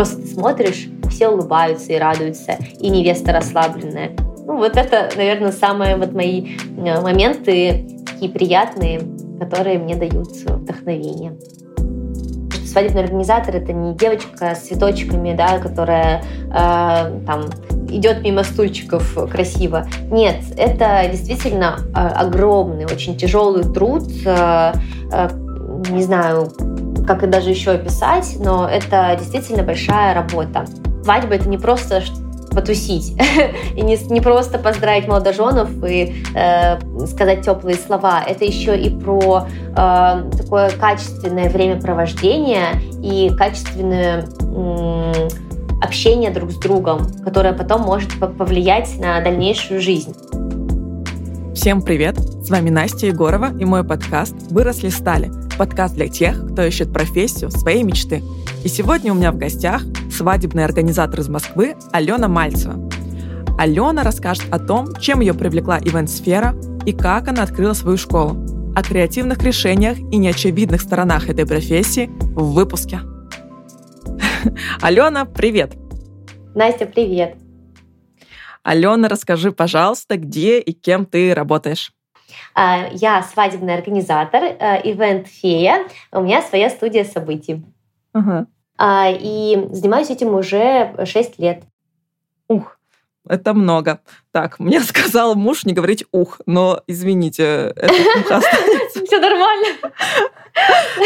просто смотришь, все улыбаются и радуются, и невеста расслабленная. Ну, вот это, наверное, самые вот мои э, моменты такие приятные, которые мне дают вдохновение. Свадебный организатор — это не девочка с цветочками, да, которая э, там идет мимо стульчиков красиво. Нет, это действительно э, огромный, очень тяжелый труд. Э, э, не знаю, как и даже еще описать, но это действительно большая работа. Свадьба — это не просто потусить и не, не просто поздравить молодоженов и э, сказать теплые слова. Это еще и про э, такое качественное времяпровождение и качественное э, общение друг с другом, которое потом может повлиять на дальнейшую жизнь. Всем привет! С вами Настя Егорова и мой подкаст «Выросли стали» подкаст для тех, кто ищет профессию своей мечты. И сегодня у меня в гостях свадебный организатор из Москвы Алена Мальцева. Алена расскажет о том, чем ее привлекла ивент-сфера и как она открыла свою школу, о креативных решениях и неочевидных сторонах этой профессии в выпуске. Алена, привет! Настя, привет! Алена, расскажи, пожалуйста, где и кем ты работаешь? А, я свадебный организатор, э, ивент-фея. У меня своя студия событий. Ага. И занимаюсь этим уже 6 лет. Ух, это много. Так, мне сказал муж не говорить ух, но извините, это ух останется. Все нормально.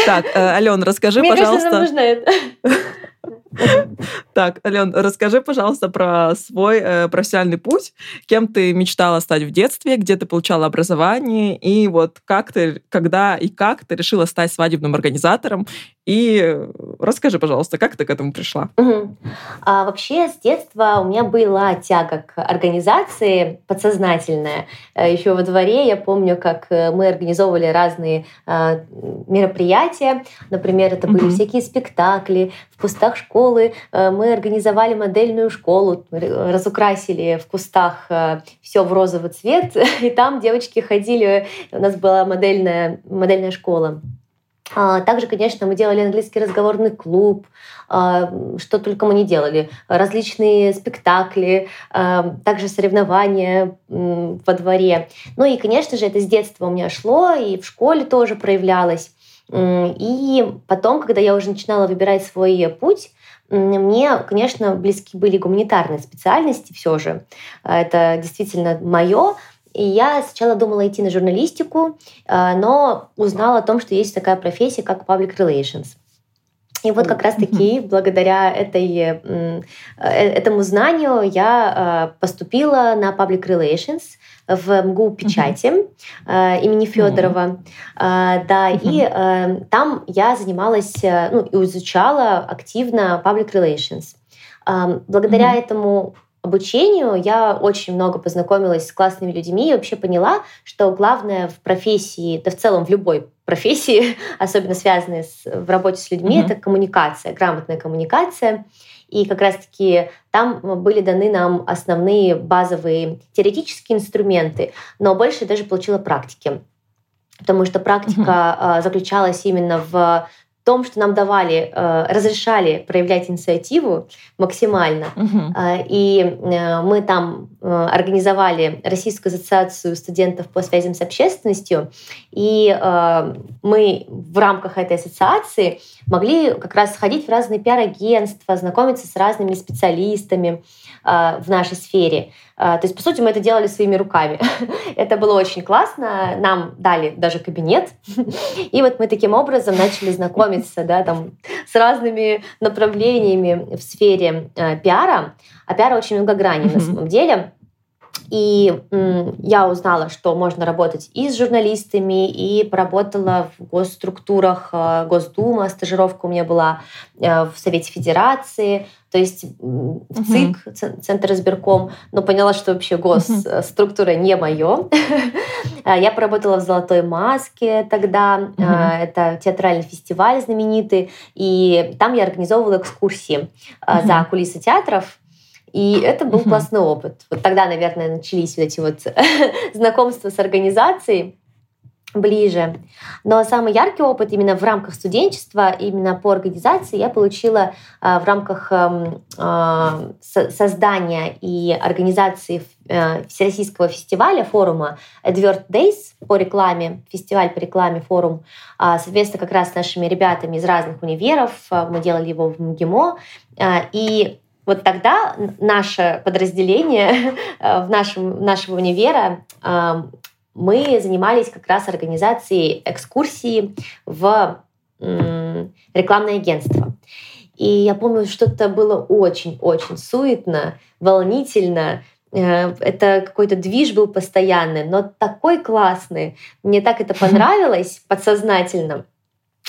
Так, э, Ален, расскажи, пожалуйста. Мне нужно это. Так, Ален, расскажи, пожалуйста, про свой э, профессиональный путь. Кем ты мечтала стать в детстве, где ты получала образование, и вот как ты, когда и как ты решила стать свадебным организатором, и расскажи, пожалуйста, как ты к этому пришла? Угу. А, вообще, с детства у меня была тяга к организации подсознательная. Э, Еще во дворе я помню, как э, мы организовывали разные мероприятия. Например, это были угу. всякие спектакли в кустах школы. Э, мы организовали модельную школу, разукрасили в кустах все в розовый цвет, и там девочки ходили. У нас была модельная, модельная школа. А, также, конечно, мы делали английский разговорный клуб, а, что только мы не делали. Различные спектакли, а, также соревнования во дворе. Ну и, конечно же, это с детства у меня шло, и в школе тоже проявлялось. И потом, когда я уже начинала выбирать свой путь, мне, конечно, близки были гуманитарные специальности все же. Это действительно мое. И я сначала думала идти на журналистику, э, но узнала о том, что есть такая профессия, как public relations. И вот как раз-таки благодаря этой, э, этому знанию я э, поступила на Public Relations в МГУ печати uh-huh. имени Федорова. Uh-huh. Да, uh-huh. и там я занималась, ну, и изучала активно Public Relations. Благодаря этому обучению я очень много познакомилась с классными людьми и вообще поняла, что главное в профессии, да в целом в любой профессии, особенно связанной с, в работе с людьми, это коммуникация, грамотная коммуникация. И как раз-таки там были даны нам основные базовые теоретические инструменты, но больше даже получила практики потому что практика mm-hmm. заключалась именно в том, что нам давали, э, разрешали проявлять инициативу максимально. Угу. И э, мы там организовали Российскую ассоциацию студентов по связям с общественностью, и мы в рамках этой ассоциации могли как раз ходить в разные пиар-агентства, знакомиться с разными специалистами в нашей сфере. То есть, по сути, мы это делали своими руками. это было очень классно. Нам дали даже кабинет. И вот мы таким образом начали знакомиться да, там, с разными направлениями в сфере э, пиара. А пиара очень многогранен на самом деле. И я узнала, что можно работать и с журналистами, и поработала в госструктурах э, Госдума, стажировка у меня была в Совете Федерации, то есть в ЦИК, uh-huh. Центр избирком, но поняла, что вообще госструктура uh-huh. не мое. я поработала в «Золотой маске» тогда, uh-huh. это театральный фестиваль знаменитый, и там я организовывала экскурсии uh-huh. за кулисы театров, и это был угу. классный опыт. Вот тогда, наверное, начались вот эти вот знакомства с организацией. Ближе. Но самый яркий опыт именно в рамках студенчества, именно по организации я получила в рамках эм, создания и организации э, Всероссийского фестиваля, форума Advert Days по рекламе, фестиваль по рекламе, форум, соответственно, как раз с нашими ребятами из разных универов. Мы делали его в МГИМО. И вот тогда наше подразделение в нашем, нашего универа мы занимались как раз организацией экскурсии в рекламное агентство. И я помню, что это было очень-очень суетно, волнительно. Э, это какой-то движ был постоянный, но такой классный. Мне так это понравилось подсознательно.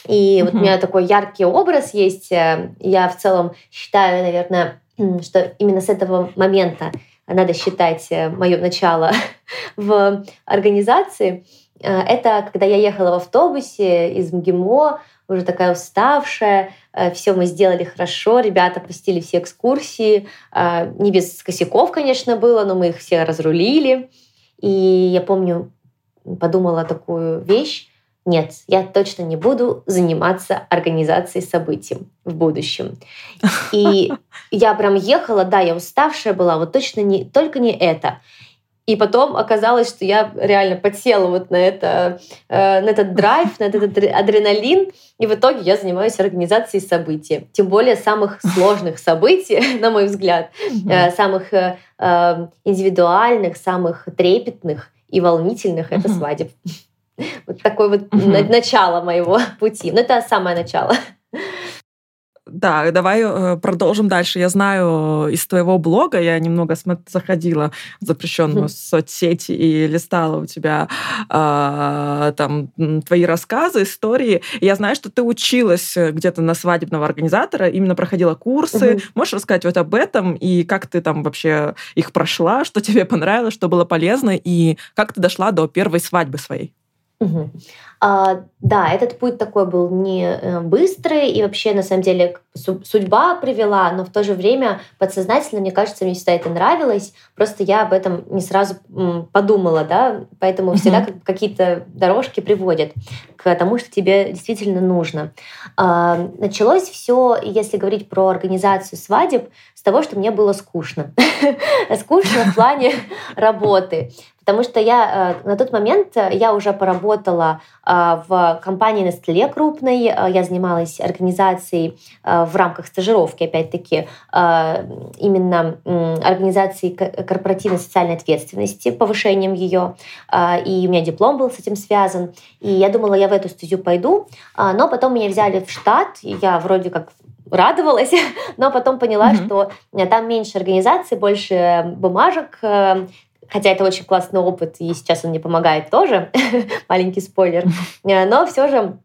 И вот у меня такой яркий образ есть. Э, я в целом считаю, наверное, что именно с этого момента надо считать э, мое начало в организации. Э, это когда я ехала в автобусе из МГИМО, уже такая уставшая, э, все мы сделали хорошо, ребята посетили все экскурсии, не без косяков, конечно, было, но мы их все разрулили. И я помню, подумала такую вещь, нет, я точно не буду заниматься организацией событий в будущем. И я прям ехала, да, я уставшая была, вот точно не, только не это. И потом оказалось, что я реально подсела вот на, это, э, на этот драйв, на этот адреналин, и в итоге я занимаюсь организацией событий. Тем более самых сложных событий, на мой взгляд, э, самых э, индивидуальных, самых трепетных и волнительных — это свадеб. Вот такое вот угу. начало моего пути. Но это самое начало. Да, давай э, продолжим дальше. Я знаю из твоего блога, я немного заходила в запрещенную соцсети и листала у тебя э, там твои рассказы, истории. Я знаю, что ты училась где-то на свадебного организатора, именно проходила курсы. Угу. Можешь рассказать вот об этом и как ты там вообще их прошла, что тебе понравилось, что было полезно и как ты дошла до первой свадьбы своей? Угу. А, да, этот путь такой был не э, быстрый, и вообще, на самом деле, судьба привела, но в то же время подсознательно, мне кажется, мне всегда это нравилось, просто я об этом не сразу подумала, да, поэтому угу. всегда какие-то дорожки приводят к тому, что тебе действительно нужно. А, началось все, если говорить про организацию свадеб, с того, что мне было скучно. Скучно в плане работы. Потому что я э, на тот момент э, я уже поработала э, в компании Nestle крупной, я занималась организацией в рамках стажировки, опять-таки, именно организацией корпоративной социальной ответственности, повышением ее, и у меня диплом был с этим связан, и я думала, я в эту стезю пойду, но потом меня взяли в штат, и я вроде как радовалась, но потом поняла, mm-hmm. что там меньше организаций, больше бумажек, Хотя это очень классный опыт, и сейчас он мне помогает тоже, маленький спойлер. Э, но все же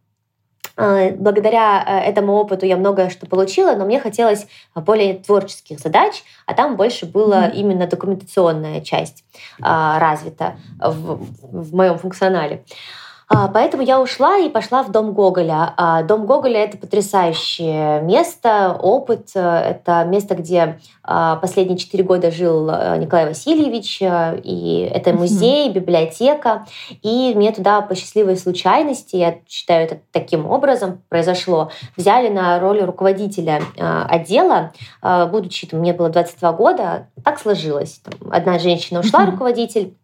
э, благодаря э, этому опыту я многое что получила, но мне хотелось более творческих задач, а там больше была mm-hmm. именно документационная часть развита в, в моем функционале. А, поэтому я ушла и пошла в Дом Гоголя. А, Дом Гоголя — это потрясающее место, опыт. Это место, где а, последние четыре года жил Николай Васильевич. И это музей, библиотека. И мне туда по счастливой случайности, я считаю это таким образом, произошло, взяли на роль руководителя отдела. Будучи, мне было 22 года, так сложилось. Одна женщина ушла, руководитель,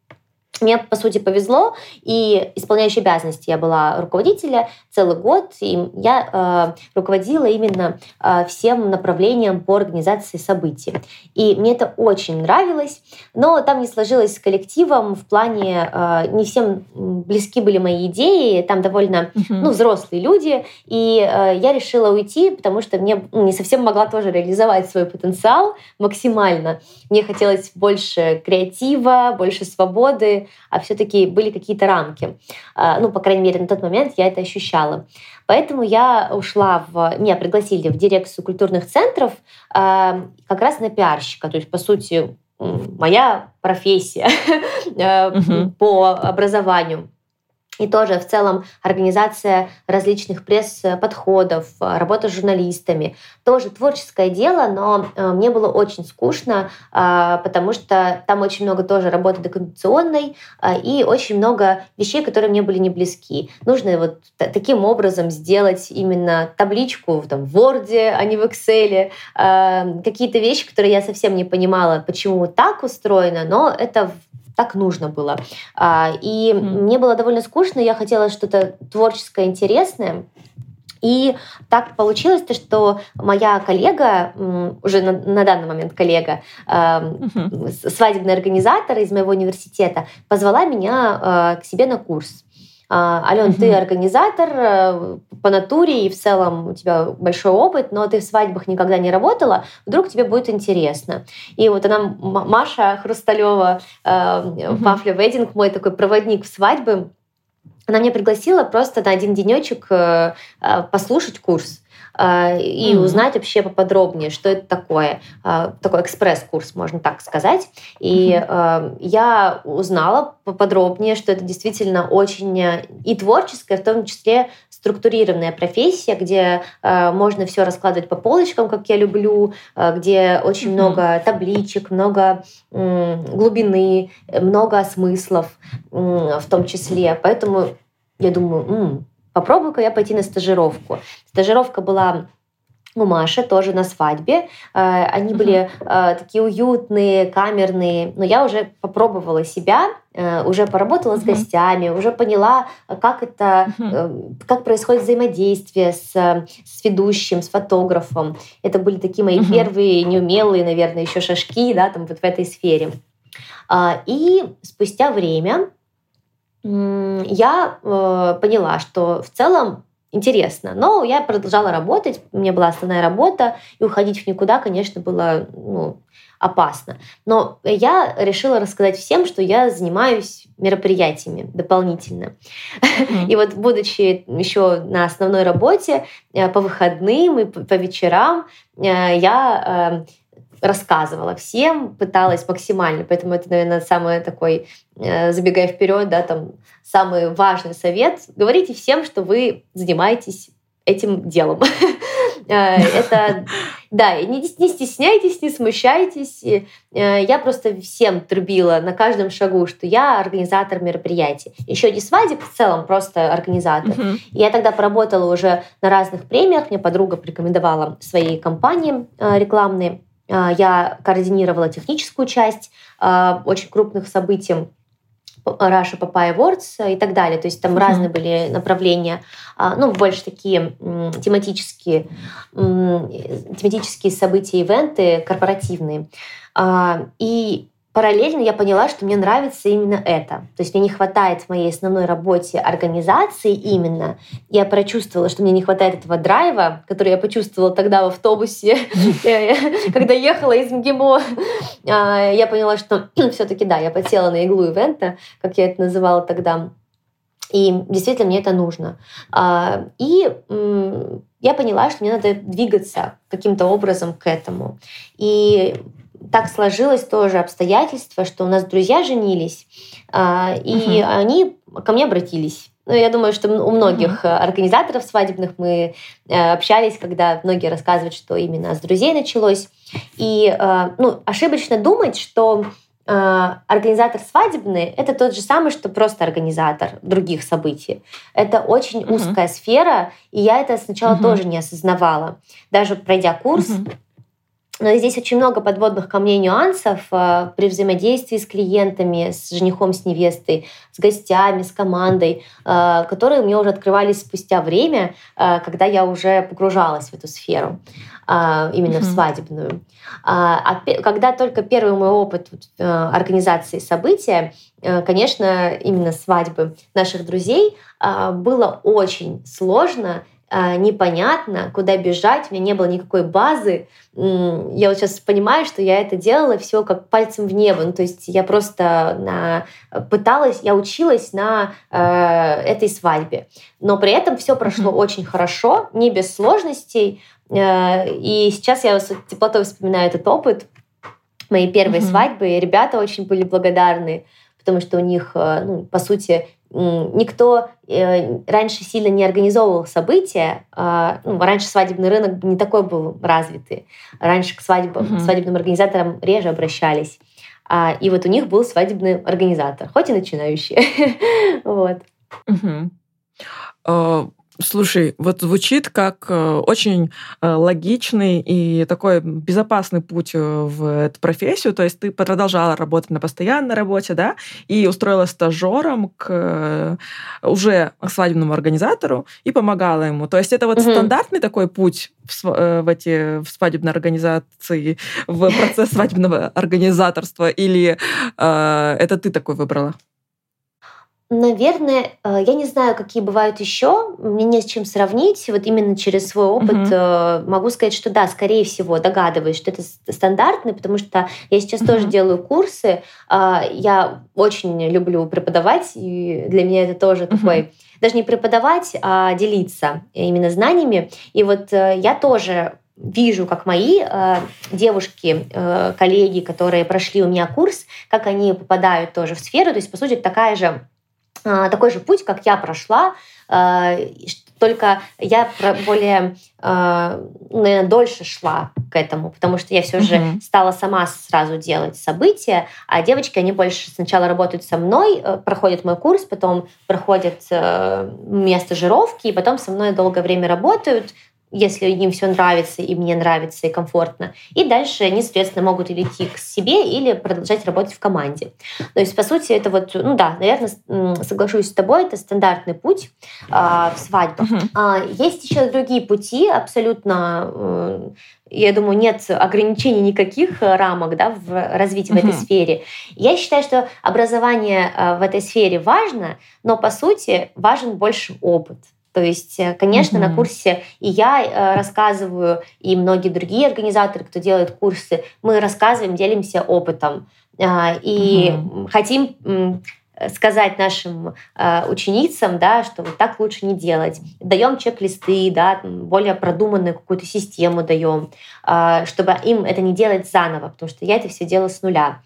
мне, по сути, повезло, и исполняющей обязанности я была руководителя целый год, и я э, руководила именно э, всем направлением по организации событий. И мне это очень нравилось, но там не сложилось с коллективом в плане, э, не всем близки были мои идеи, там довольно uh-huh. ну, взрослые люди, и э, я решила уйти, потому что мне ну, не совсем могла тоже реализовать свой потенциал максимально. Мне хотелось больше креатива, больше свободы, а все-таки были какие-то рамки. А, ну, по крайней мере, на тот момент я это ощущала. Поэтому я ушла в... Меня пригласили в дирекцию культурных центров а, как раз на пиарщика. То есть, по сути, моя профессия по образованию. И тоже в целом организация различных пресс-подходов, работа с журналистами. Тоже творческое дело, но э, мне было очень скучно, а, потому что там очень много тоже работы документационной а, и очень много вещей, которые мне были не близки. Нужно вот таким образом сделать именно табличку там, в Word, а не в Excel. А, какие-то вещи, которые я совсем не понимала, почему так устроено, но это так нужно было. А, и mm. мне было довольно скучно, я хотела что-то творческое, интересное. И так получилось, то, что моя коллега, уже на, на данный момент коллега, э, uh-huh. свадебный организатор из моего университета, позвала меня э, к себе на курс. А, Ален, ты организатор э, по натуре и в целом у тебя большой опыт, но ты в свадьбах никогда не работала, вдруг тебе будет интересно. И вот она, Маша Хрусталева, Пафля э, Вединг, мой такой проводник в свадьбы, она меня пригласила просто на один денечек э, послушать курс. А, и mm-hmm. узнать вообще поподробнее, что это такое. А, такой экспресс-курс, можно так сказать. И mm-hmm. я узнала поподробнее, что это действительно очень э, и творческая, в том числе структурированная профессия, где можно все раскладывать по полочкам, как я люблю, где очень mm-hmm. много табличек, много глубины, много смыслов в том числе. Поэтому я думаю, попробую-ка я пойти на стажировку. Стажировка была у Маши тоже на свадьбе. Э, они были uh такие уютные, камерные, но я уже попробовала себя, э, уже поработала с гостями, уже поняла, как это, как происходит взаимодействие с, с ведущим, с фотографом. Это были такие мои первые неумелые, наверное, еще шажки, да, там вот в этой сфере. А, и спустя время я э, поняла, что в целом интересно. Но я продолжала работать, у меня была основная работа, и уходить в никуда, конечно, было ну, опасно. Но я решила рассказать всем, что я занимаюсь мероприятиями дополнительно. Mm-hmm. И вот будучи еще на основной работе, э, по выходным и по вечерам, э, я рассказывала всем, пыталась максимально. Поэтому это, наверное, самый такой, э, забегая вперед, да, там самый важный совет. Говорите всем, что вы занимаетесь этим делом. Э, это, да, не, не стесняйтесь, не смущайтесь. Э, я просто всем трубила на каждом шагу, что я организатор мероприятий. Еще не свадеб в целом, просто организатор. Uh-huh. Я тогда поработала уже на разных премиях. Мне подруга порекомендовала свои компании рекламные. А, я координировала техническую часть а, очень крупных событий, Russia Papaya Awards и так далее. То есть там mm-hmm. разные были направления, а, ну, больше такие тематические, тематические события, ивенты корпоративные. И параллельно я поняла, что мне нравится именно это. То есть мне не хватает в моей основной работе организации именно. Я прочувствовала, что мне не хватает этого драйва, который я почувствовала тогда в автобусе, когда ехала из МГИМО. А, я поняла, что все-таки да, я подсела на иглу ивента, как я это называла тогда. И действительно мне это нужно. А, и я поняла, что мне надо двигаться каким-то образом к этому. И так сложилось тоже обстоятельство, что у нас друзья женились, а, и угу. они ко мне обратились. Ну, я думаю, что у многих uh организаторов свадебных мы э, общались, когда многие рассказывают, что именно с друзей началось. И э, ну, ошибочно думать, что э, организатор свадебный — это тот же самый, что просто организатор других событий. Это очень uh узкая сфера, и я это сначала uh тоже не осознавала. Даже пройдя курс, uh но здесь очень много подводных камней нюансов э, при взаимодействии с клиентами, с женихом, с невестой, с гостями, с командой, э, которые мне уже открывались спустя время, э, когда я уже погружалась в эту сферу, именно mm-hmm. в свадебную. А когда только первый мой опыт организации события, конечно, именно свадьбы наших друзей, было очень сложно а, непонятно, куда бежать, у меня не было никакой базы. Я вот сейчас понимаю, что я это делала все как пальцем в небо. Ну, то есть я просто на, пыталась, я училась на э, этой свадьбе. Но при этом все прошло очень хорошо, не без сложностей. Э, и сейчас я с теплотой вспоминаю этот опыт моей первой свадьбы. И ребята очень были благодарны потому что у них, э, ну, по сути, никто э, раньше сильно не организовывал события. А, ну, раньше свадебный рынок не такой был развитый. Раньше к свадьбам, угу. свадебным организаторам реже обращались. А, и вот у них был свадебный организатор, хоть и начинающий. вот. Слушай, вот звучит как э, очень э, логичный и такой безопасный путь э, в эту профессию. То есть ты продолжала работать на постоянной работе, да, и устроилась стажером к уже свадебному организатору и помогала ему. То есть это вот угу. стандартный такой путь в, в эти в свадебной организации, в процесс свадебного организаторства, или э, это ты такой выбрала? Наверное, э, я не знаю, какие бывают еще. Мне не с чем сравнить. Вот именно через свой опыт угу. могу сказать, что да, скорее всего, догадываюсь, что это стандартный, потому что я сейчас угу. тоже делаю курсы. А, я очень люблю преподавать, и для меня это тоже угу. такой даже не преподавать, а делиться именно знаниями. И вот э, я тоже вижу, как мои э, девушки, э, коллеги, которые прошли у меня курс, как они попадают тоже в сферу. То есть, по сути, такая же такой же путь, как я прошла, а, только я более, а, наверное, дольше шла к этому, потому что я все же стала сама сразу делать события, а девочки, они больше сначала работают со мной, э, проходят мой курс, потом проходят э, место жировки, и потом со мной долгое время работают, если им все нравится, и мне нравится, и комфортно. И дальше они, соответственно, могут или идти к себе, или продолжать работать в команде. То есть, по сути, это вот, ну да, наверное, соглашусь с тобой, это стандартный путь а, в свадьбах. Uh-huh. А, есть еще другие пути, абсолютно э, я думаю, нет ограничений никаких э, рамок да, в развитии uh-huh. в этой сфере. Я считаю, что образование э, в этой сфере важно, но по сути важен больше опыт. То есть, э, конечно, mm-hmm. на курсе и я э, рассказываю, и многие другие организаторы, кто делает курсы, мы рассказываем, делимся опытом. А, и mm-hmm. хотим сказать нашим э, ученицам, да, что вот так лучше не делать. Даем чек-листы, да, более продуманную какую-то систему даем, э, чтобы им это не делать заново, потому что я это все делаю с нуля.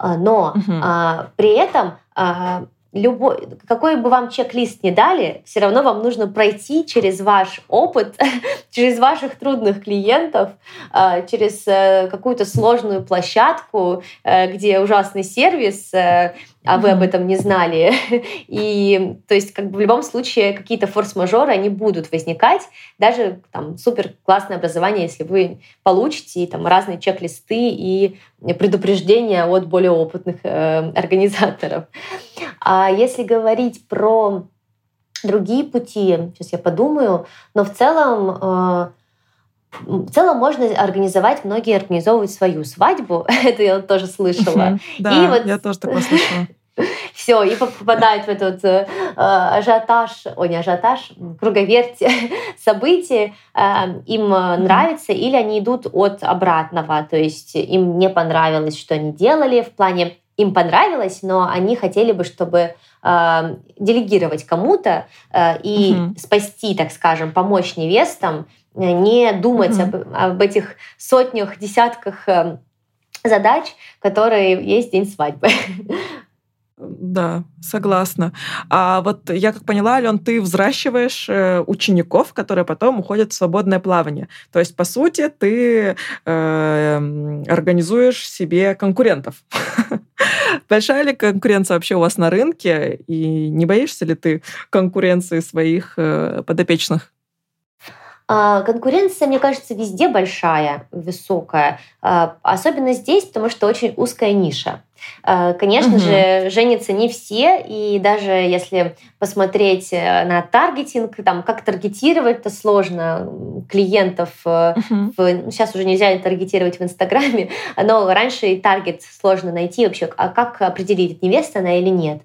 Но угу. э, при этом э, любой, какой бы вам чек-лист ни дали, все равно вам нужно пройти через ваш опыт, через ваших трудных клиентов, а, через э, какую-то сложную площадку, э, где ужасный сервис, э, а вы об этом не знали. И то есть как бы в любом случае какие-то форс-мажоры, они будут возникать. Даже там супер классное образование, если вы получите там разные чек-листы и предупреждения от более опытных э, организаторов. А если говорить про другие пути, сейчас я подумаю, но в целом э, в целом можно организовать, многие организовывают свою свадьбу, это я тоже слышала. Да, и вот... я тоже такое слышала. Все, и попадают в этот э, ажиотаж, о, не ажиотаж, круговерть событий, э, им нравится, или они идут от обратного, то есть им не понравилось, что они делали в плане им понравилось, но они хотели бы, чтобы э, делегировать кому-то э, и угу. спасти, так скажем, помочь невестам, э, не думать угу. об, об этих сотнях, десятках э, задач, которые есть день свадьбы. Да, согласна. А вот я как поняла, Ален, ты взращиваешь э, учеников, которые потом уходят в свободное плавание. То есть, по сути, ты э, организуешь себе конкурентов. Большая ли конкуренция вообще у вас на рынке? И не боишься ли ты конкуренции своих э, подопечных? А, конкуренция, мне кажется, везде большая, высокая. А, особенно здесь, потому что очень узкая ниша. А, конечно угу. же, женятся не все, и даже если посмотреть э, на таргетинг, там, как таргетировать, это сложно клиентов. Угу. В, ну, сейчас уже нельзя таргетировать в Инстаграме, но раньше и таргет сложно найти вообще, а как определить, невеста она или нет.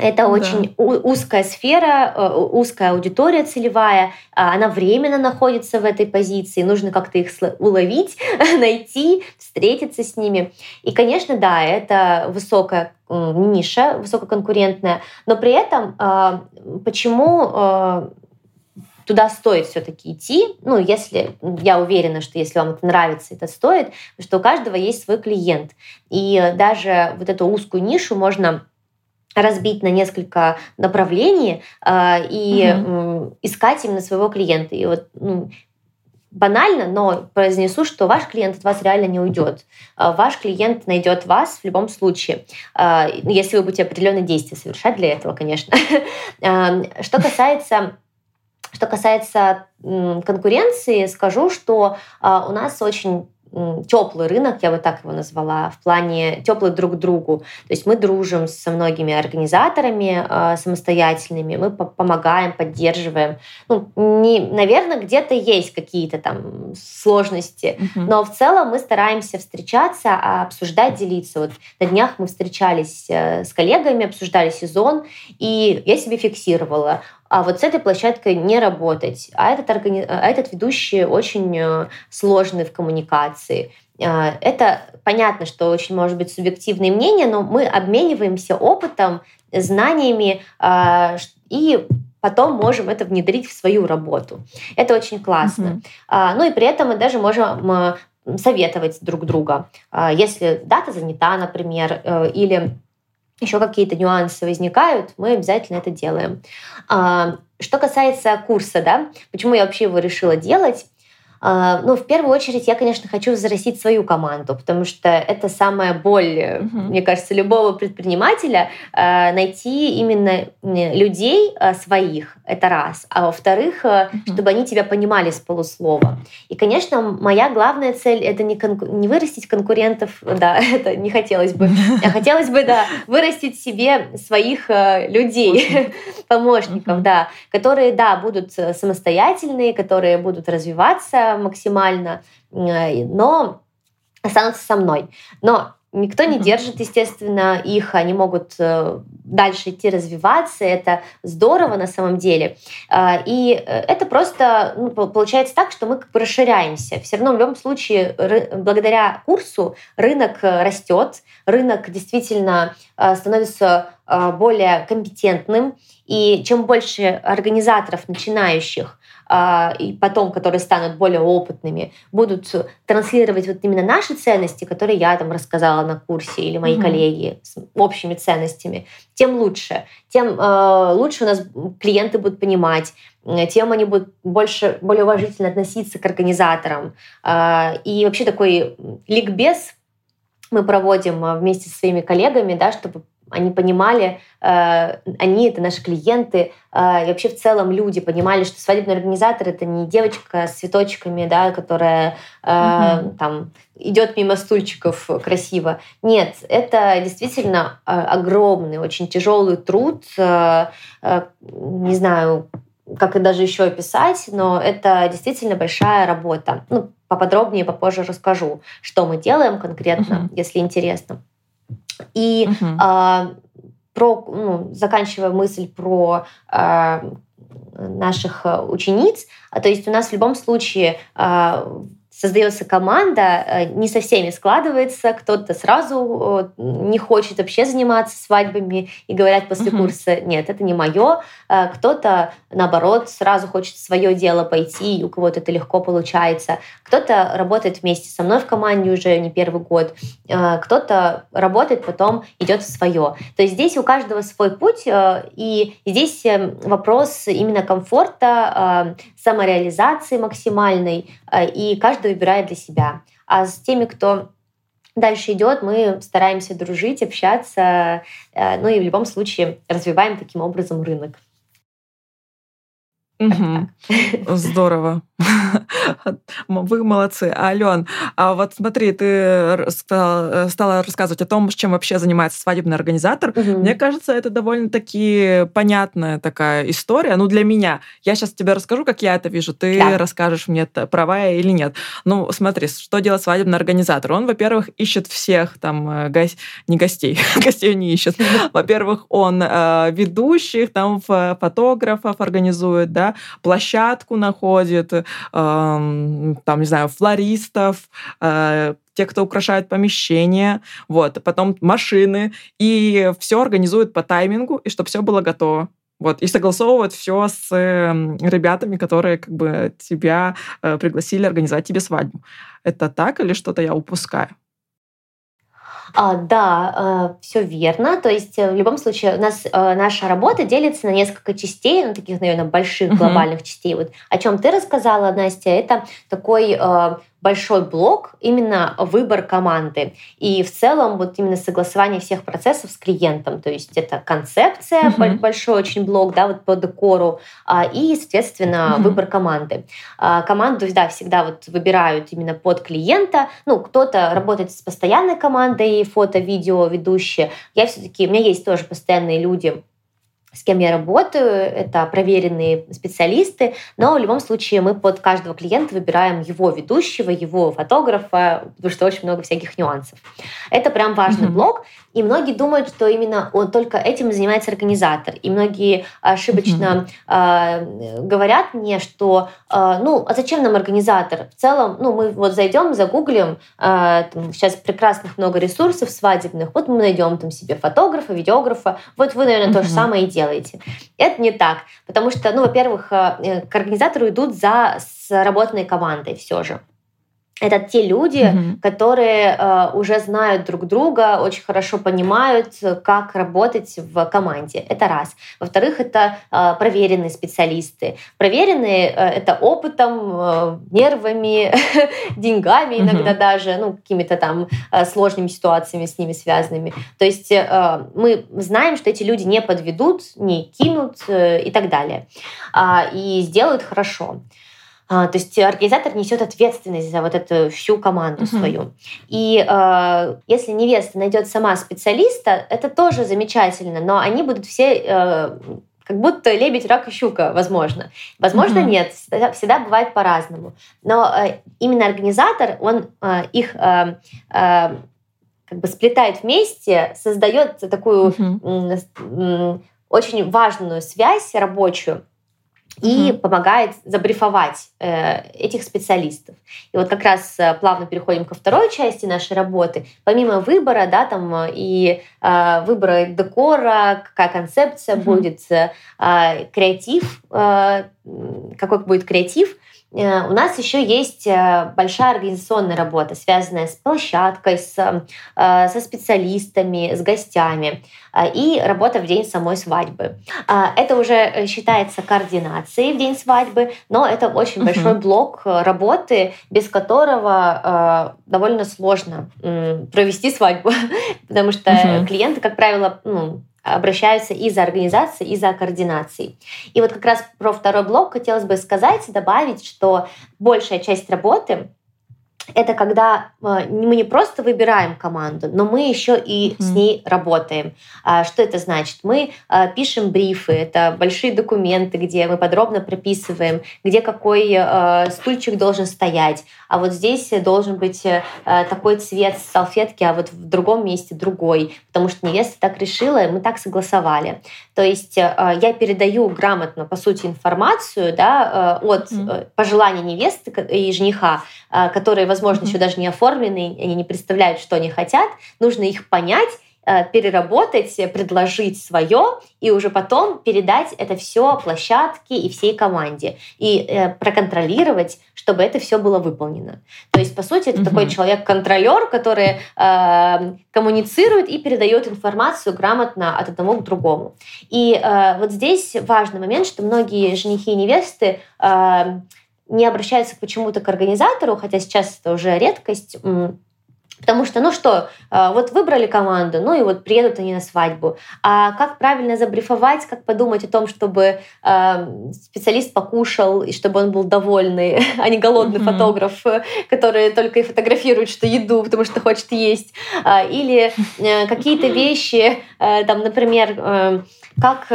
Это да. очень узкая сфера, э, узкая аудитория целевая, а она временно находится в этой позиции, нужно как-то их уловить, найти, встретиться с ними. И, конечно, да, это высокая ниша, высококонкурентная, но при этом а, почему а, туда стоит все-таки идти. Ну, если я уверена, что если вам это нравится, это стоит, что у каждого есть свой клиент. И даже вот эту узкую нишу можно разбить на несколько направлений э, и угу. искать именно своего клиента. И вот ну, банально, но произнесу, что ваш клиент от вас реально не уйдет. А, ваш клиент найдет вас в любом случае, а, если вы будете определенные действия совершать для этого, конечно. Что касается что касается конкуренции, скажу, что у нас очень теплый рынок, я бы так его назвала, в плане теплый друг к другу. То есть мы дружим со многими организаторами э, самостоятельными, мы по помогаем, поддерживаем. Ну, не, наверное, где-то есть какие-то там сложности, uh-huh. но в целом мы стараемся встречаться, обсуждать, делиться. Вот на днях мы встречались э, с коллегами, обсуждали сезон, и я себе фиксировала а вот с этой площадкой не работать. А этот, органи... а этот ведущий очень э, сложный в коммуникации. А, это понятно, что очень может быть субъективное мнение, но мы обмениваемся опытом, знаниями а, и потом можем это внедрить в свою работу. Это очень классно. Mm-hmm. Ну и при этом мы даже можем советовать друг друга. Если дата занята, например, э, или еще какие-то нюансы возникают, мы обязательно это делаем. А, что касается курса, да, почему я вообще его решила делать? А, ну, в первую очередь, я, конечно, хочу взрастить свою команду, потому что это самая боль, uh-huh. мне кажется, любого предпринимателя а, найти именно людей а, своих. Это раз. А во-вторых, uh-huh. чтобы они тебя понимали с полуслова. И, конечно, моя главная цель это не, конку- не вырастить конкурентов, да, это не хотелось бы. А хотелось бы, да, вырастить себе своих людей, помощников, да, которые, да, будут самостоятельные, которые будут развиваться максимально, э, но останутся со мной. Но Никто не держит, естественно, их, они могут э, дальше идти развиваться, это здорово на самом деле. Э, и это просто ну, получается так, что мы как бы расширяемся. Все равно в любом случае, благодаря курсу рынок растет, рынок действительно становится более компетентным, и чем больше организаторов начинающих и потом, которые станут более опытными, будут транслировать вот именно наши ценности, которые я там рассказала на курсе или мои mm-hmm. коллеги с общими ценностями, тем лучше. Тем э, лучше у нас клиенты будут понимать, тем они будут больше, более уважительно относиться к организаторам. Э, и вообще такой ликбез мы проводим вместе со своими коллегами, да, чтобы они понимали, э, они это наши клиенты, э, и вообще в целом люди понимали, что свадебный организатор это не девочка с цветочками, да, которая угу. там идет мимо стульчиков красиво. Нет, это действительно огромный, очень тяжелый труд. Не знаю, как и даже еще описать, но это действительно большая работа. Ну, поподробнее попозже расскажу, что мы делаем конкретно, uh если интересно. И uh-huh. а, про, ну, заканчивая мысль про а, наших учениц, то есть у нас в любом случае а, создается команда, э, не со всеми складывается, кто-то сразу э, не хочет вообще заниматься свадьбами и говорят после uh-huh. курса, нет, это не мое, э, кто-то, наоборот, сразу хочет свое дело пойти, и у кого-то это легко получается, кто-то работает вместе со мной в команде уже не первый год, кто-то работает, потом идет в свое. То есть здесь у каждого свой путь, и здесь вопрос именно комфорта, самореализации максимальной, и каждый выбирает для себя. А с теми, кто дальше идет, мы стараемся дружить, общаться, э, ну и в любом случае развиваем таким образом рынок. Угу. Здорово. Вы молодцы. Ален, а вот смотри, ты стала, стала рассказывать о том, чем вообще занимается свадебный организатор. Угу. Мне кажется, это довольно-таки понятная такая история. Ну, для меня. Я сейчас тебе расскажу, как я это вижу. Ты да. расскажешь мне, права или нет. Ну, смотри, что делает свадебный организатор? Он, во-первых, ищет всех там, э, го... не гостей, гостей не ищет. Во-первых, он э, ведущих, там, фотографов организует, да, площадку находит, э, там, не знаю, флористов, э, те, кто украшает помещение, вот, потом машины, и все организует по таймингу, и чтобы все было готово. Вот, и согласовывать все с э, ребятами, которые как бы тебя э, пригласили организовать тебе свадьбу. Это так или что-то я упускаю? А, да, э, все верно. То есть э, в любом случае у нас э, наша работа делится на несколько частей, ну, таких, наверное, больших глобальных uh-huh. частей. Вот о чем ты рассказала, Настя, это такой большой блок именно выбор команды. И в целом вот именно согласование всех процессов с клиентом. То есть это концепция, uh-huh. большой очень блок да, вот по декору, а, и, соответственно, uh-huh. выбор команды. А, команду да, всегда вот выбирают именно под клиента. Ну, кто-то работает с постоянной командой, фото, видео, ведущие. Я все-таки, у меня есть тоже постоянные люди, с кем я работаю, это проверенные специалисты, но в любом случае мы под каждого клиента выбираем его ведущего, его фотографа, потому что очень много всяких нюансов. Это прям важный mm-hmm. блок, и многие думают, что именно он только этим занимается организатор, и многие ошибочно mm-hmm. э, говорят мне, что э, ну а зачем нам организатор? В целом, ну мы вот зайдем, загуглим, э, там, сейчас прекрасных много ресурсов свадебных, вот мы найдем там себе фотографа, видеографа, вот вы, наверное, mm-hmm. то же самое и делаете. Это не так, потому что, ну, во-первых, э, к организатору идут за сработанной командой все же это те люди, mm-hmm. которые э, уже знают друг друга, очень хорошо понимают, как работать в команде. Это раз. Во-вторых, это э, проверенные специалисты. Проверенные э, это опытом, э, нервами, деньгами иногда даже, ну какими-то там э, сложными ситуациями с ними связанными. То есть э, мы знаем, что эти люди не подведут, не кинут э, и так далее, э, и сделают хорошо. То есть организатор несет ответственность за вот эту всю команду uh-huh. свою. И э, если невеста найдет сама специалиста, это тоже замечательно, но они будут все э, как будто лебедь, рак и щука, возможно. Возможно, uh-huh. нет, всегда бывает по-разному. Но э, именно организатор, он э, их э, э, как бы сплетает вместе, создает такую uh-huh. э, очень важную связь рабочую и mm-hmm. помогает забрифовать э, этих специалистов. И вот как раз э, плавно переходим ко второй части нашей работы. Помимо выбора, да, там э, и э, выбора декора, какая концепция mm-hmm. будет, э, креатив, э, какой будет креатив, Э, у нас еще есть э, большая организационная работа, связанная с площадкой, с, э, со специалистами, с гостями и работа в день самой свадьбы. Это уже считается координацией в день свадьбы, но это очень большой блок работы, без которого довольно сложно провести свадьбу, потому что клиенты, как правило, ну, обращаются и за организацией, и за координацией. И вот как раз про второй блок хотелось бы сказать, добавить, что большая часть работы это когда э, мы не просто выбираем команду, но мы еще и mm. с ней работаем. А, что это значит? Мы э, пишем брифы, это большие документы, где мы подробно прописываем, где какой э, стульчик должен стоять, а вот здесь должен быть такой цвет салфетки, а вот в другом месте другой, потому что невеста так решила, и мы так согласовали. То есть я передаю грамотно, по сути, информацию да, от mm. пожеланий невесты и жениха, которые, возможно, mm-hmm. еще даже не оформлены, они не представляют, что они хотят. Нужно их понять э, переработать, предложить свое и уже потом передать это все площадке и всей команде и э, проконтролировать, чтобы это все было выполнено. То есть, по сути, это угу. такой человек-контролер, который э, коммуницирует и передает информацию грамотно от одного к другому. И э, вот здесь важный момент, что многие женихи и невесты э, не обращаются почему-то к организатору, хотя сейчас это уже редкость, Потому что, ну что, э, вот выбрали команду, ну и вот приедут они на свадьбу. А как правильно забрифовать, как подумать о том, чтобы э, специалист покушал и чтобы он был довольный, а не голодный mm-hmm. фотограф, который только и фотографирует, что еду, потому что хочет есть. А, или э, какие-то вещи, там, например, как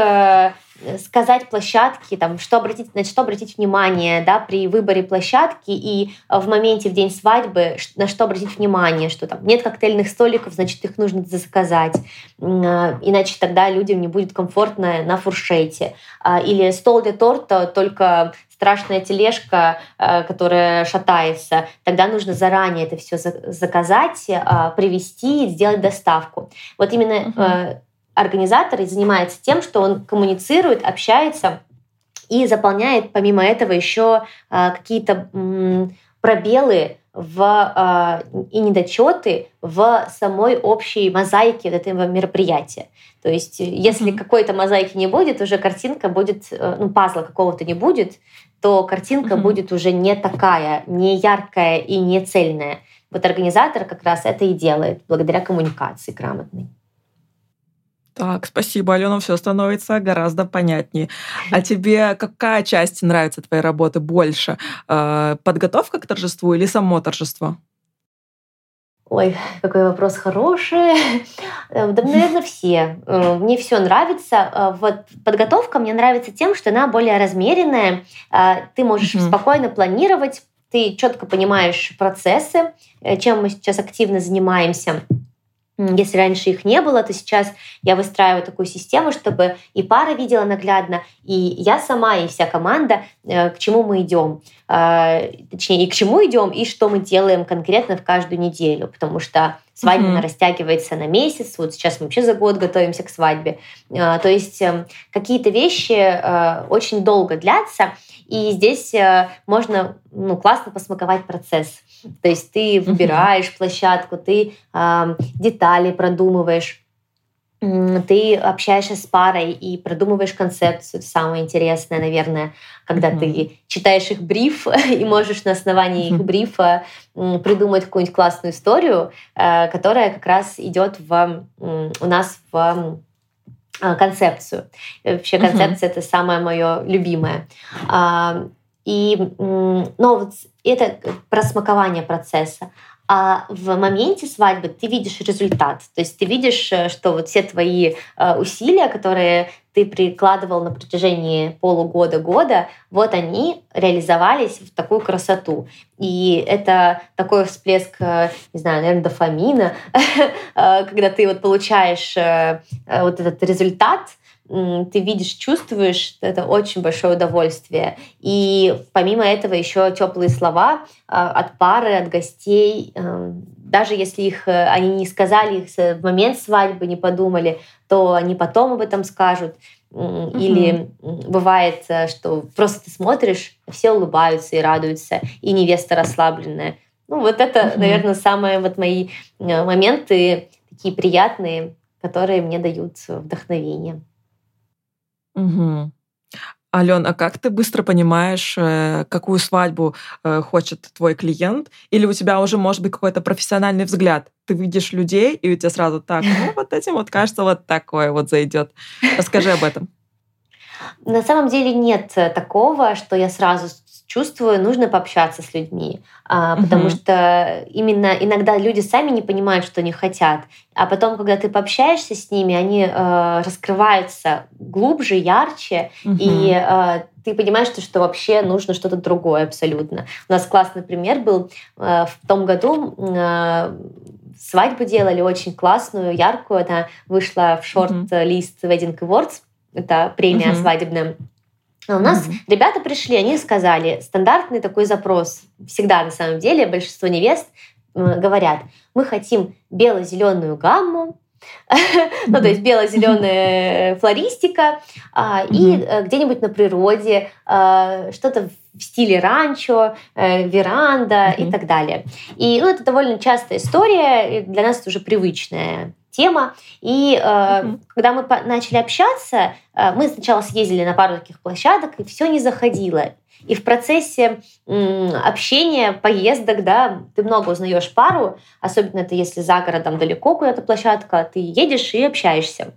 сказать площадке, там, что обратить, на что обратить внимание да, при выборе площадки и э, в моменте, в день свадьбы, на что обратить внимание, что там нет коктейльных столиков, значит, их нужно заказать, э, иначе тогда людям не будет комфортно на фуршете. А, или стол для торта, только страшная тележка, э, которая шатается, тогда нужно заранее это все заказать, привезти, сделать доставку. Вот именно uh-huh организатор и занимается тем, что он коммуницирует, общается и заполняет помимо этого еще а, какие-то пробелы в, и недочеты в самой общей мозаике вот этого мероприятия. То есть, если mm-hmm. какой-то мозаики не будет, уже картинка будет, ну, пазла какого-то не будет, то картинка mm-hmm. будет уже не такая, не яркая и не цельная. Вот организатор как раз это и делает благодаря коммуникации грамотной. Так, спасибо, Алена, все становится гораздо понятнее. А тебе какая часть нравится твоей работы больше? Э, подготовка к торжеству или само торжество? Ой, какой вопрос хороший. Э, да, наверное, все. Э, мне все нравится. Вот подготовка мне нравится тем, что она более размеренная. Ты можешь mm-hmm. спокойно планировать, ты четко понимаешь процессы, чем мы сейчас активно занимаемся. Если раньше их не было, то сейчас я выстраиваю такую систему, чтобы и пара видела наглядно, и я сама, и вся команда, э, к чему мы идем. А, точнее, и к чему идем, и что мы делаем конкретно в каждую неделю. Потому что свадьба mm-hmm. растягивается на месяц. Вот сейчас мы вообще за год готовимся к свадьбе. А, то есть эм, какие-то вещи э, очень долго длятся, и здесь э, можно ну, классно посмаковать процесс. То есть ты выбираешь площадку, ты э, детали продумываешь, ты общаешься с парой и продумываешь концепцию. Самое интересное, наверное, когда uh-huh. ты читаешь их бриф и можешь на основании их брифа придумать какую-нибудь классную историю, э, которая как раз идет в, у нас в э, концепцию. Вообще концепция uh-huh. это самое мое любимое. И, но вот это просмакование процесса. А в моменте свадьбы ты видишь результат. То есть ты видишь, э, что вот все твои э, усилия, которые ты прикладывал на протяжении полугода-года, вот они реализовались в такую красоту. И это такой всплеск, э, не знаю, наверное, дофамина, когда ты вот получаешь вот этот результат, ты видишь, чувствуешь, это очень большое удовольствие. И помимо этого еще теплые слова а, от пары, от гостей, эм, даже если их э, они не сказали их в момент свадьбы, не подумали, то они потом об этом скажут. Или угу. бывает, э, что просто ты смотришь, все улыбаются и радуются, и невеста расслабленная. Ну вот это, угу. наверное, самые вот мои э, моменты такие приятные, которые мне дают вдохновение. Угу. Ален, а как ты быстро понимаешь, э, какую свадьбу э, хочет твой клиент? Или у тебя уже может быть какой-то профессиональный взгляд? Ты видишь людей, и у тебя сразу так, ну вот этим вот кажется, вот такое вот зайдет. Расскажи об этом. На самом деле нет такого, что я сразу чувствую, нужно пообщаться с людьми, а, потому угу. что именно иногда люди сами не понимают, что они хотят, а потом, когда ты пообщаешься с ними, они э, раскрываются глубже, ярче, угу. и э, ты понимаешь, что, что вообще нужно что-то другое абсолютно. У нас классный пример был э, в том году. Э, свадьбу делали очень классную, яркую. Она вышла в шорт-лист Wedding Awards. Это премия mm свадебная. А у нас mm-hmm. ребята пришли, они сказали, стандартный такой запрос, всегда на самом деле большинство невест говорят, мы хотим бело-зеленую гамму, ну, то есть бело-зеленая флористика, а, и э, где-нибудь на природе а, что-то в стиле ранчо, э, веранда и так далее. И ну, это довольно частая история, для нас это уже привычная тема. И э, mm-hmm. когда мы начали общаться, э, мы сначала съездили на пару таких площадок, и все не заходило. И в процессе общения, поездок, да, ты много узнаешь пару, особенно это если за городом далеко куда-то площадка, ты едешь и общаешься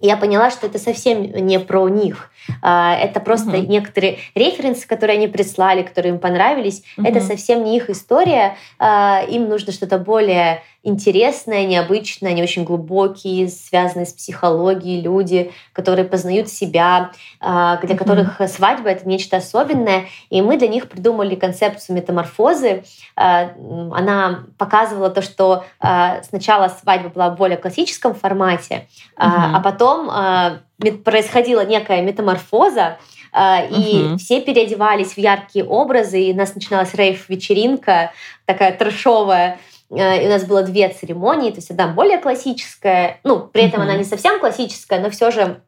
я поняла, что это совсем не про них. А, это просто угу. некоторые референсы, которые они прислали, которые им понравились. Угу. Это совсем не их история. А, им нужно что-то более интересное, необычное, они очень глубокие, связанные с психологией люди, которые познают себя, а, для которых свадьба — это нечто особенное. И мы для них придумали концепцию метаморфозы. Она показывала то, что сначала свадьба была в более классическом формате, а потом происходила некая метаморфоза, и угу. все переодевались в яркие образы, и у нас начиналась рейв-вечеринка, такая трешовая. Э, и у нас было две церемонии, то есть одна более классическая, ну, при этом угу. она не совсем классическая, но все же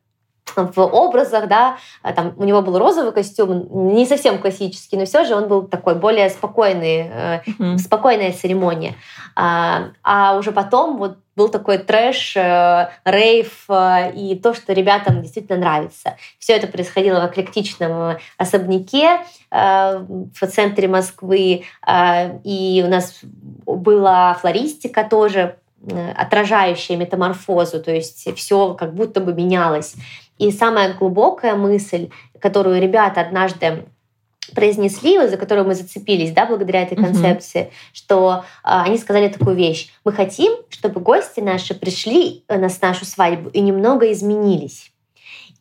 в образах, да, а там у него был розовый костюм, не совсем классический, но все же он был такой более спокойный, mm-hmm. спокойная церемония. А, а уже потом вот был такой трэш, э, рейв э, и то, что ребятам действительно нравится. Все это происходило в эклектичном особняке э, в центре Москвы, и у нас была флористика тоже, отражающая метаморфозу, то есть все как будто бы менялось. И самая глубокая мысль, которую ребята однажды произнесли, за которую мы зацепились, да, благодаря этой концепции, угу. что э, они сказали такую вещь: мы хотим, чтобы гости наши пришли на нашу свадьбу и немного изменились.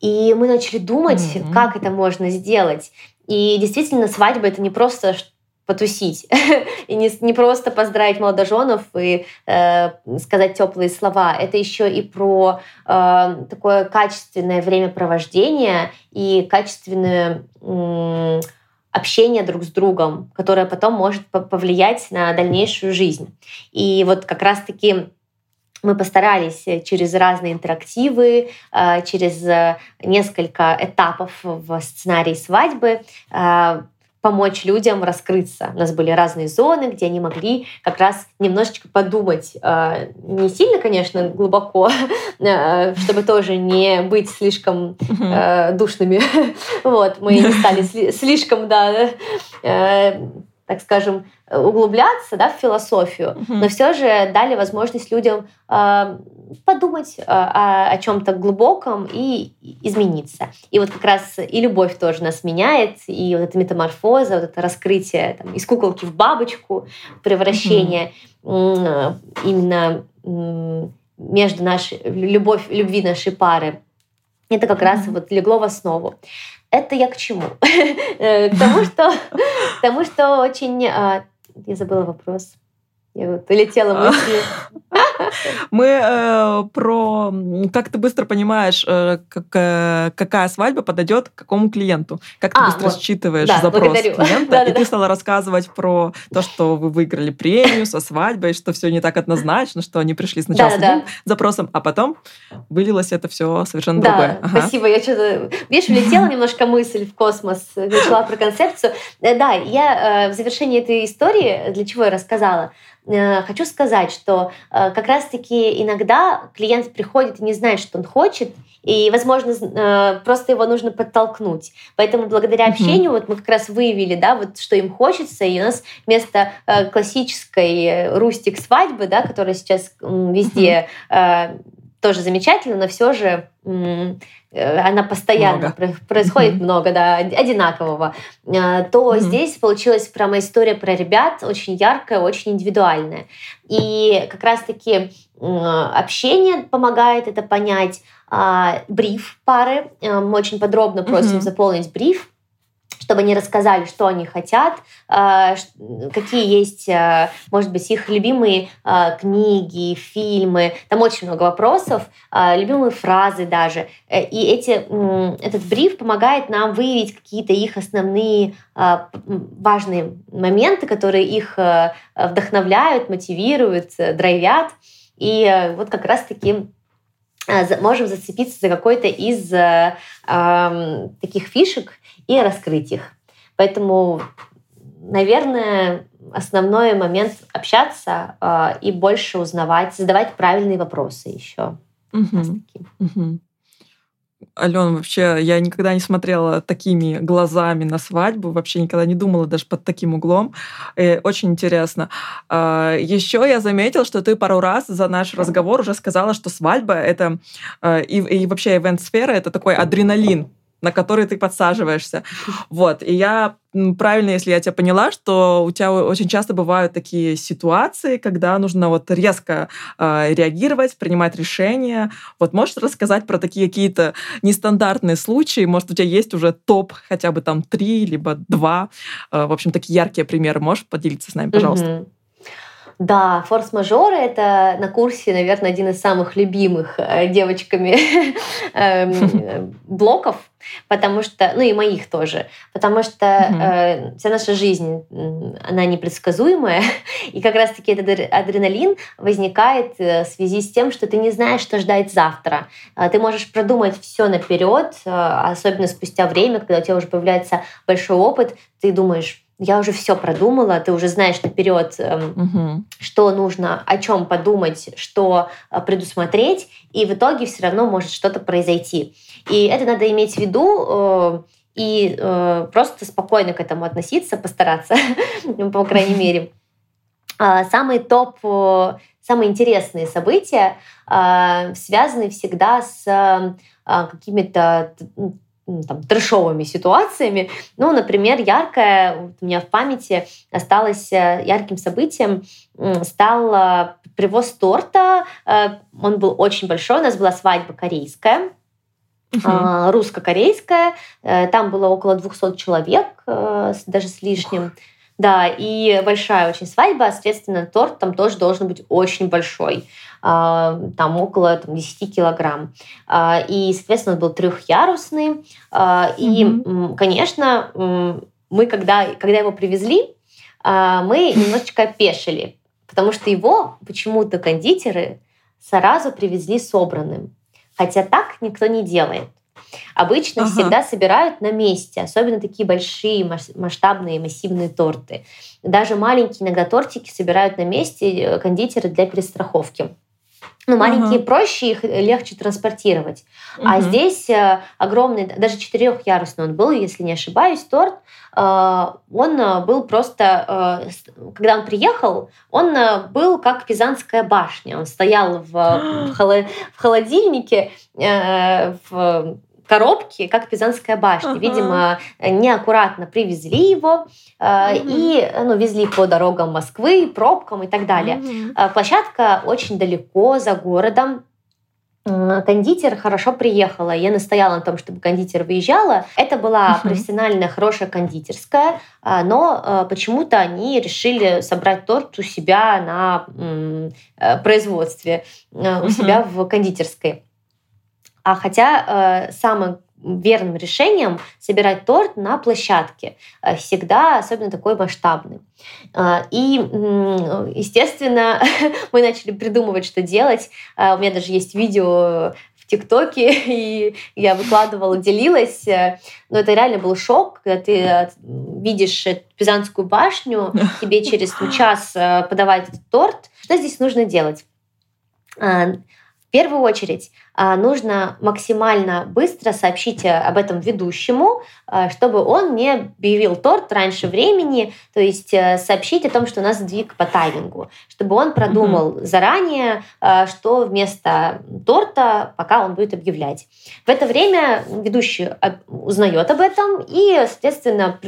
И мы начали думать, угу. как это можно сделать. И действительно, свадьба это не просто потусить и не, не просто поздравить молодоженов и э, сказать теплые слова. Это еще и про э, такое качественное времяпровождение и качественное э, общение друг с другом, которое потом может повлиять на дальнейшую жизнь. И вот как раз-таки мы постарались через разные интерактивы, э, через несколько этапов в сценарии свадьбы э, помочь людям раскрыться. У нас были разные зоны, где они могли как раз немножечко подумать. Э, не сильно, конечно, глубоко, э, чтобы тоже не быть слишком э, душными. Вот, мы не стали слишком, да, так скажем, углубляться да, в философию, mm-hmm. но все же дали возможность людям э, подумать э, о, о чем-то глубоком и измениться. И вот как раз и любовь тоже нас меняет, и вот эта метаморфоза, вот это раскрытие там, из куколки в бабочку, превращение mm-hmm. э, именно э, между нашей любовь, любви нашей пары. Это как mm-hmm. раз вот легло в основу. Это я к чему? Э, к тому, что, очень... А, я забыла вопрос. Я вот улетела мысли. Мы э, про как ты быстро понимаешь, э, как, э, какая свадьба подойдет к какому клиенту. Как ты а, быстро вот. считываешь да, запрос благодарю. клиента. да, и да, ты стала рассказывать про то, что вы выиграли премию со свадьбой, что все не так однозначно, что они пришли сначала да, с одним да. запросом, а потом вылилось это все совершенно да, другое. Ага. Спасибо. Я что-то, видишь, влетела немножко мысль в космос, начала про концепцию. Э, да, я в завершении этой истории, для чего я рассказала, хочу сказать, что как раз-таки иногда клиент приходит и не знает, что он хочет, и, возможно, э, просто его нужно подтолкнуть. Поэтому благодаря общению вот мы как раз выявили, да, вот что им хочется, и у нас вместо э, классической э, рустик свадьбы, да, которая сейчас везде тоже замечательно, но все же Э, она постоянно много. происходит mm-hmm. много, да, одинакового, э, то mm-hmm. здесь получилась прямо история про ребят, очень яркая, очень индивидуальная. И как раз-таки общение помогает это понять, а, бриф пары, э, мы очень подробно просим mm-hmm. заполнить бриф, чтобы они рассказали, что они хотят, а, какие есть, а, может быть, их любимые а, книги, фильмы. Там очень много вопросов, любимые фразы даже. Э, и эти, этот бриф помогает нам выявить какие-то их основные важные моменты, которые их вдохновляют, мотивируют, драйвят. И вот как раз-таки можем зацепиться за какой-то из э, э, таких фишек и раскрыть их. Поэтому, наверное, основной момент общаться э, и больше узнавать, задавать правильные вопросы еще. Угу. Угу. Алена, вообще, я никогда не смотрела такими глазами на свадьбу, вообще никогда не думала даже под таким углом. И э, очень интересно. А, Еще я заметила, что ты пару раз за наш разговор уже сказала, что свадьба это э, и, и вообще ивент-сфера это такой адреналин на который ты подсаживаешься. Вот. И я правильно, если я тебя поняла, что у тебя очень часто бывают такие ситуации, когда нужно вот резко э, реагировать, принимать решения. Вот можешь рассказать про такие какие-то нестандартные случаи? Может, у тебя есть уже топ хотя бы там три, либо два? Э, в общем, такие яркие примеры. Можешь поделиться с нами, пожалуйста? Да, форс-мажоры — это на курсе, наверное, один из самых любимых э, девочками эм, блоков, потому что, ну и моих тоже, потому что э, вся наша жизнь, она непредсказуемая, и как раз-таки этот адреналин возникает э, в связи с тем, что ты не знаешь, что ждать завтра. Ты можешь продумать все наперед, особенно спустя время, когда у тебя уже появляется большой опыт, ты думаешь, я уже все продумала, ты уже знаешь наперед, эм, угу. что нужно, о чем подумать, что э, предусмотреть, и в итоге все равно может что-то произойти. И это надо иметь в виду э, и э, просто спокойно к этому относиться, постараться, по крайней мере. А, самые топ, самые интересные события связаны всегда с какими-то там, трешовыми ситуациями. Ну, например, яркое вот у меня в памяти осталось э, ярким событием стал э, привоз торта. Э, он был очень большой. У нас была свадьба корейская. Uh-huh. русско-корейская. Там было около 200 человек, даже с лишним. Да, и большая очень свадьба, соответственно, торт там тоже должен быть очень большой. А, там около там, 10 килограмм. А, и, соответственно, он был трехярусный. А, и, mm-hmm. конечно, мы, когда, когда его привезли, мы немножечко опешили, потому что его почему-то кондитеры сразу привезли собранным. Хотя так никто не делает. Обычно ага. всегда собирают на месте, особенно такие большие масштабные массивные торты. Даже маленькие иногда тортики собирают на месте э, кондитеры для перестраховки. Ну, маленькие uh-huh. проще, их легче транспортировать. Uh-huh. А здесь э, огромный, даже четырехярусный он был, если не ошибаюсь, торт. Э, он э, был просто, э, когда он приехал, он э, был как Пизанская башня. Он стоял в, в, холо, в холодильнике, э, в коробки, как Пизанская башня. Uh-huh. Видимо, неаккуратно привезли его uh-huh. и ну, везли по дорогам Москвы, пробкам и так далее. Uh-huh. Площадка очень далеко, за городом. Кондитер хорошо приехала. Я настояла на том, чтобы кондитер выезжала. Это была uh-huh. профессиональная, хорошая кондитерская, а, но почему-то они решили собрать торт у себя на э, производстве, у себя в кондитерской. А хотя э, самым верным решением собирать торт на площадке. Э, всегда особенно такой масштабный. Э, и, естественно, мы начали придумывать, что делать. Э, у меня даже есть видео в ТикТоке, и я выкладывала, делилась. Но это реально был шок, когда ты видишь Пизанскую башню, тебе через час подавать этот торт. Что здесь нужно делать? В первую очередь нужно максимально быстро сообщить э, об этом ведущему, э, чтобы он не объявил торт раньше времени, то есть э, сообщить о том, что у нас сдвиг по таймингу, чтобы он продумал mm-hmm. заранее, что вместо торта, пока он будет объявлять. В это время ведущий узнает об этом и, соответственно,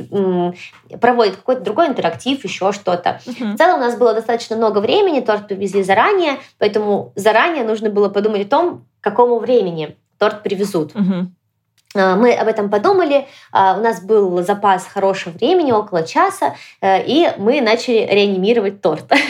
проводит какой-то другой интерактив, еще что-то. Mm-hmm. В целом у нас было достаточно много времени, торт привезли заранее, поэтому заранее нужно было подумать о том, к какому времени торт привезут. Угу. Мы об этом подумали, а, у нас был запас хорошего времени, около часа, э, и мы начали реанимировать торт.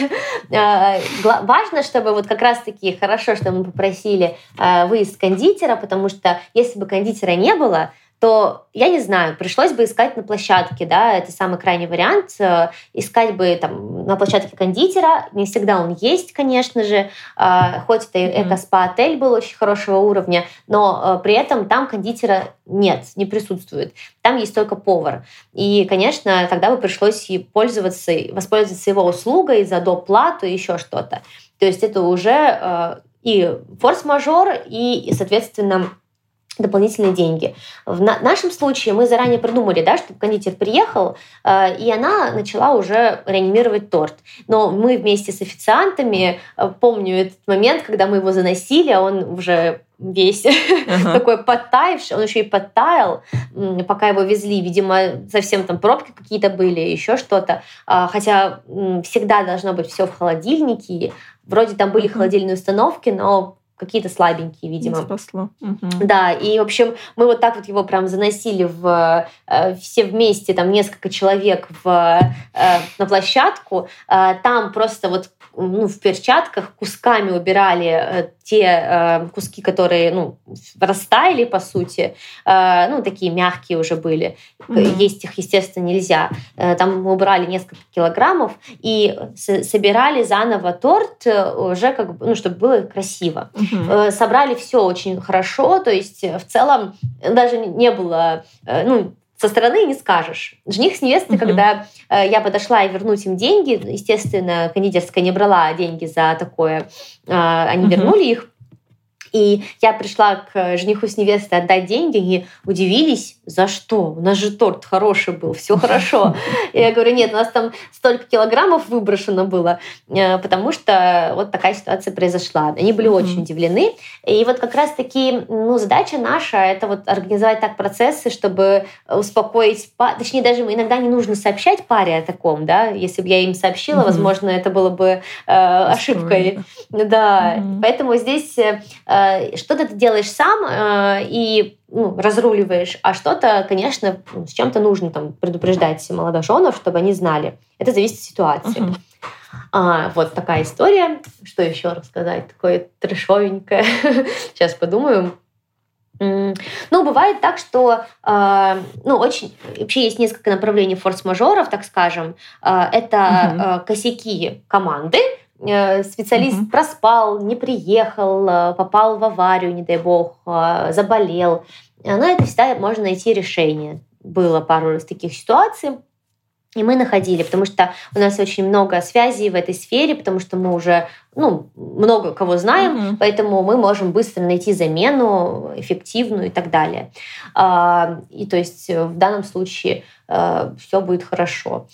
А, важно, чтобы вот как раз-таки хорошо, что мы попросили выезд кондитера, потому что если бы кондитера не было, то, я не знаю, пришлось бы искать на площадке, да, это самый крайний вариант, э, искать бы там на площадке кондитера, не всегда он есть, конечно же, а, хоть это эко-спа-отель был очень хорошего уровня, но э, при этом там кондитера нет, не присутствует, там есть только повар. И, конечно, тогда бы пришлось и пользоваться, воспользоваться его услугой за доплату и еще что-то. То есть это уже э, и форс-мажор, и, соответственно, дополнительные деньги. В на нашем случае мы заранее придумали, да, чтобы кондитер приехал, э, и она начала уже реанимировать торт. Но мы вместе с официантами, э, помню этот момент, когда мы его заносили, а он уже весь uh-huh. такой подтаявший, он еще и подтаял, пока его везли, видимо, совсем там пробки какие-то были, еще что-то. А, хотя всегда должно быть все в холодильнике. Вроде там были uh-huh. холодильные установки, но какие-то слабенькие, видимо. Не спасло. Угу. Да, и, в общем, мы вот так вот его прям заносили в, э, все вместе, там несколько человек в, э, на площадку. Э, там просто вот ну, в перчатках кусками убирали те куски, которые ну, растаяли, по сути, ну, такие мягкие уже были. Mm-hmm. Есть их, естественно, нельзя. Там мы убрали несколько килограммов и собирали заново торт уже как бы, ну, чтобы было красиво. Mm-hmm. Э, собрали все очень хорошо, то есть в целом даже не было, э, ну, со стороны не скажешь. Жених с невестой, uh-huh. когда э, я подошла и вернуть им деньги, естественно, кондитерская не брала деньги за такое, э, они uh-huh. вернули их. И я пришла к жениху с невестой отдать деньги, они удивились, за что? У нас же торт хороший был, все хорошо. Я говорю, нет, у нас там столько килограммов выброшено было, э, потому что вот такая ситуация произошла. Они были очень удивлены. И вот как раз-таки ну, задача наша — это вот организовать так процессы, чтобы успокоить... Точнее, даже иногда не нужно сообщать паре о таком, да, если бы я им сообщила, возможно, это было бы э, ошибкой. Да, поэтому здесь Э, что-то ты делаешь сам э, и ну, разруливаешь, а что-то, конечно, ну, с чем-то нужно там предупреждать молодоженов, чтобы они знали. Это зависит от ситуации. Uh-huh. А, вот такая история. Что еще рассказать? Такое трешовенькое. Сейчас подумаю. Ну, бывает так, что э, ну, очень вообще есть несколько направлений форс-мажоров, так скажем. Э, это uh-huh. косяки команды, Э, специалист угу. проспал, не приехал, э, попал в аварию, не дай бог, э, заболел. Но это всегда можно найти решение. Было пару раз таких ситуаций. И мы находили, потому что у нас очень много связей в этой сфере, потому что мы уже ну, много кого знаем, mm-hmm. поэтому мы можем быстро найти замену эффективную и так далее. А, и то есть в данном случае все будет хорошо.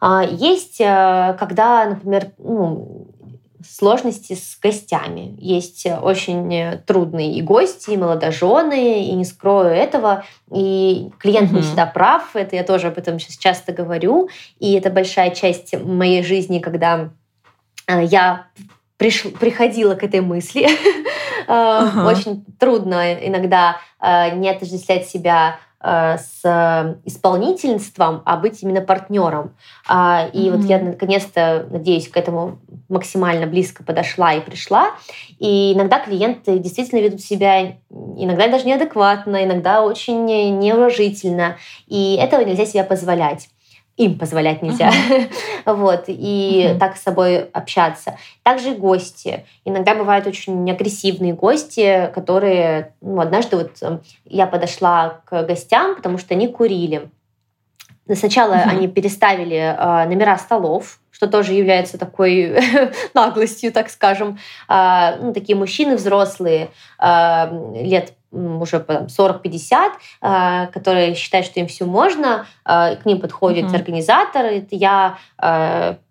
А, есть, э, когда, например, ну, сложности с гостями. Есть очень трудные и гости, и молодожены, и не скрою этого. И клиент mm-hmm. не всегда прав, это я тоже об этом сейчас часто говорю. И это большая часть моей жизни, когда э, я приш... приходила к этой мысли. Uh-huh. Очень трудно иногда не отождествлять себя Э, с исполнительством, а быть именно партнером. А, и mm-hmm. вот я наконец-то, надеюсь, к этому максимально близко подошла и пришла. И иногда клиенты действительно ведут себя иногда даже неадекватно, иногда очень неуважительно. И этого нельзя себе позволять им позволять нельзя. Uh-huh. вот, и uh-huh. так с собой общаться. Также гости. Иногда бывают очень агрессивные гости, которые... Ну, однажды вот эм, я подошла к гостям, потому что они курили. Сначала uh-huh. они переставили э, номера столов, что тоже является такой наглостью, так скажем. Э, ну, такие мужчины взрослые, э, лет уже 40-50, а, которые считают, что им все можно, а, к ним подходит угу. организатор, я...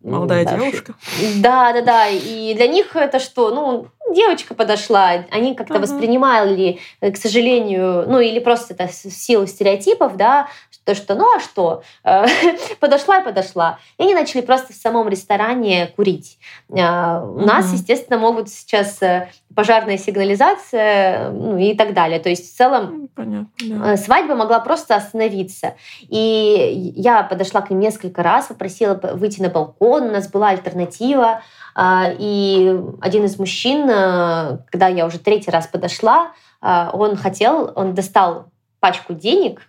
А, Молодая да, девушка. Да, да, да. И для них это что? Ну, девочка подошла, они как-то угу. воспринимали, к сожалению, ну или просто это в силу стереотипов, да, то, что ну а что, подошла и подошла. И они начали просто в самом ресторане курить. У нас, естественно, могут сейчас э, пожарная сигнализация ну, и так далее. То есть в целом Понятно, да. Э, свадьба могла просто остановиться. И я подошла к ним несколько раз, попросила выйти на балкон, у нас была альтернатива. А, и один из мужчин, э, когда я уже третий раз подошла, э, он хотел, он достал пачку денег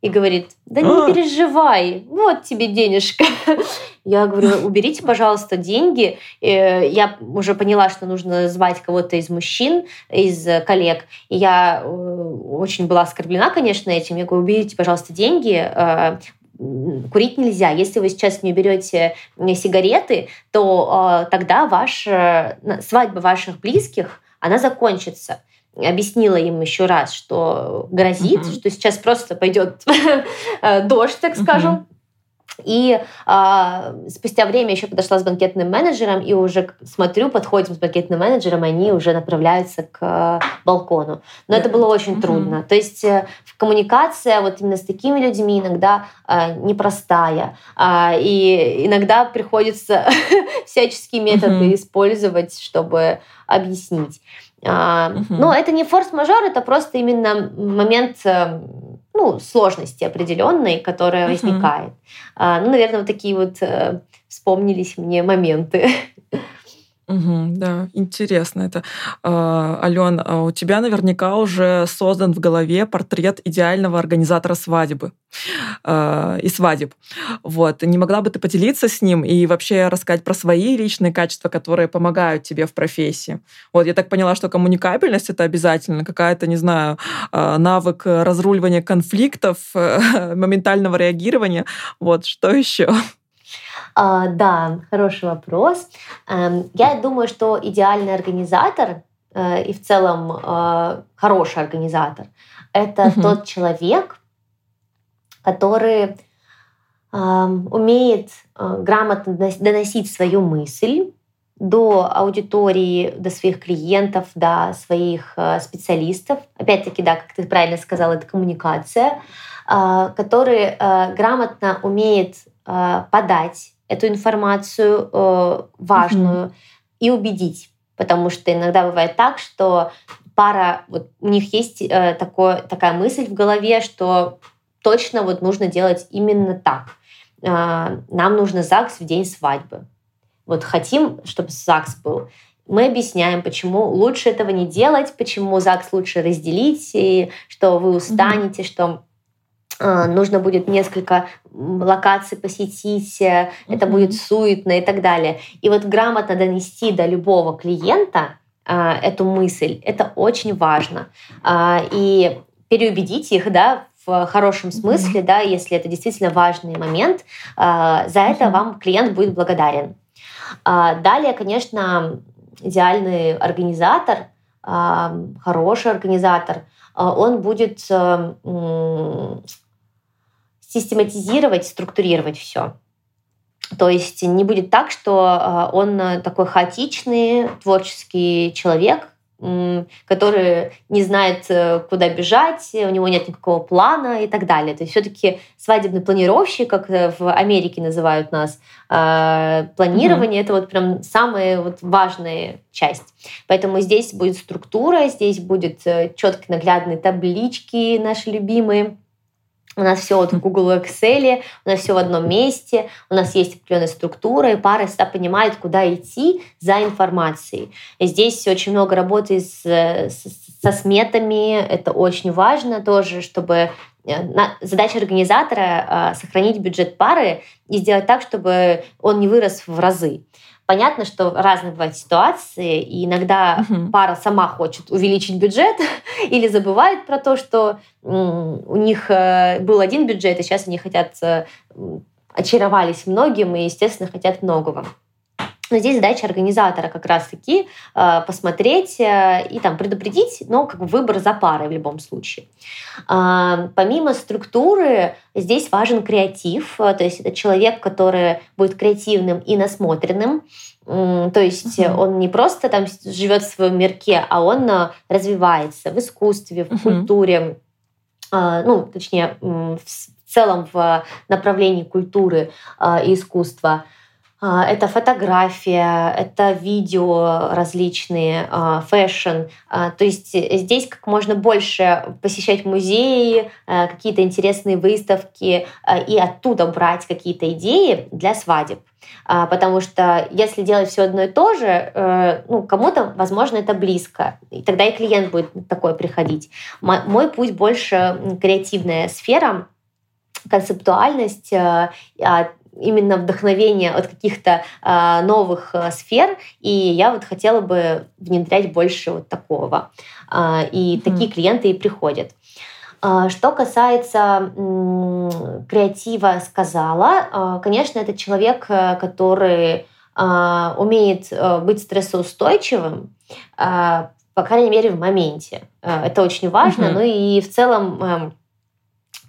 и говорит, да не а. переживай, вот тебе денежка. Я говорю, уберите, пожалуйста, деньги. Э, я уже поняла, что нужно звать кого-то из мужчин, из коллег. И я э, очень была оскорблена, конечно, этим. Я говорю, уберите, пожалуйста, деньги. Э, курить нельзя. Если вы сейчас не берете сигареты, то тогда ваш, свадьба ваших близких, она закончится объяснила им еще раз, что грозит, uh-huh. что сейчас просто пойдет э, дождь, так скажем. И а, спустя время еще подошла с банкетным менеджером, и уже смотрю, подходим с банкетным менеджером, они уже направляются к а, балкону. Но это было очень uh-huh. трудно. То есть э, коммуникация вот именно с такими людьми иногда а, непростая. А, и иногда приходится всяческие методы uh-huh. использовать, чтобы объяснить. Uh-huh. Но это не форс-мажор, это просто именно момент э, ну, сложности определенной, которая uh-huh. возникает. Uh, ну, наверное, вот такие вот uh, вспомнились мне моменты. Угу, да, интересно это. А, Ален, а у тебя наверняка уже создан в голове портрет идеального организатора свадьбы а, и свадеб. Вот. Не могла бы ты поделиться с ним и вообще рассказать про свои личные качества, которые помогают тебе в профессии? Вот я так поняла, что коммуникабельность это обязательно, какая-то, не знаю, а, навык разруливания конфликтов, моментального реагирования. Вот, что еще? А, да, хороший вопрос. Эм, я думаю, что идеальный организатор э, и в целом э, хороший организатор это угу. тот человек, который эм, умеет э, грамотно доносить свою мысль до аудитории, до своих клиентов, до своих специалистов. Опять-таки, да, как ты правильно сказала, это коммуникация, который грамотно умеет подать эту информацию э, важную угу. и убедить. Потому что иногда бывает так, что пара, вот у них есть э, такое, такая мысль в голове, что точно вот нужно делать именно так. Э, нам нужно ЗАГС в день свадьбы. Вот хотим, чтобы ЗАГС был. Мы объясняем, почему лучше этого не делать, почему ЗАГС лучше разделить, и что вы устанете, mm что нужно будет несколько локаций посетить, mm-hmm. это будет суетно и так далее. И вот грамотно донести до любого клиента а, эту мысль, это очень важно. И переубедить их, да, в хорошем смысле, mm-hmm. да, если это действительно важный момент, за это mm-hmm. вам клиент будет благодарен. Далее, конечно, идеальный организатор, хороший организатор, он будет систематизировать, структурировать все. То есть не будет так, что а, он такой хаотичный, творческий человек, который не знает, э, куда бежать, у него нет никакого плана и так далее. То есть все-таки свадебный планировщик, как э, в Америке называют нас, а, планирование mm-hmm. это вот прям самая вот важная часть. Поэтому здесь будет структура, здесь будет э, четкие наглядные таблички наши любимые у нас все вот в Google Excel, у нас все в одном месте, у нас есть определенная структура, и пара всегда понимает, куда идти за информацией. И здесь очень много работы с, с, со сметами, это очень важно тоже, чтобы э, задача организатора э, сохранить бюджет пары и сделать так, чтобы он не вырос в разы. Понятно, что разные бывают ситуации, и иногда угу. пара сама хочет увеличить бюджет или забывает про то, что у них э, был один бюджет, и сейчас они хотят э, очаровались многим и, естественно, хотят многого. Но здесь задача организатора как раз-таки э, посмотреть э, и там предупредить, но как бы выбор за парой в любом случае. Э, помимо структуры, здесь важен креатив, то есть это человек, который будет креативным и насмотренным, то есть uh-huh. он не просто там живет в своем мирке, а он развивается в искусстве, в uh-huh. культуре, ну, точнее, в целом в направлении культуры и искусства. А, это фотография, это видео различные, а, fashion. А, то есть здесь как можно больше посещать музеи, какие-то интересные выставки и оттуда брать какие-то идеи для свадеб. Потому что если делать все одно и то же, э, ну, кому-то, возможно, это близко. И тогда и клиент будет такой приходить. Мой путь больше креативная сфера, концептуальность, э, именно вдохновение от каких-то э, новых э, сфер, и я вот хотела бы внедрять больше вот такого. Э, и mm-hmm. такие клиенты и приходят. Что касается э, креатива, сказала, конечно, это человек, э, который умеет э, быть стрессоустойчивым, по крайней мере, в моменте. Э, это очень важно. Mm-hmm. Ну и в целом э,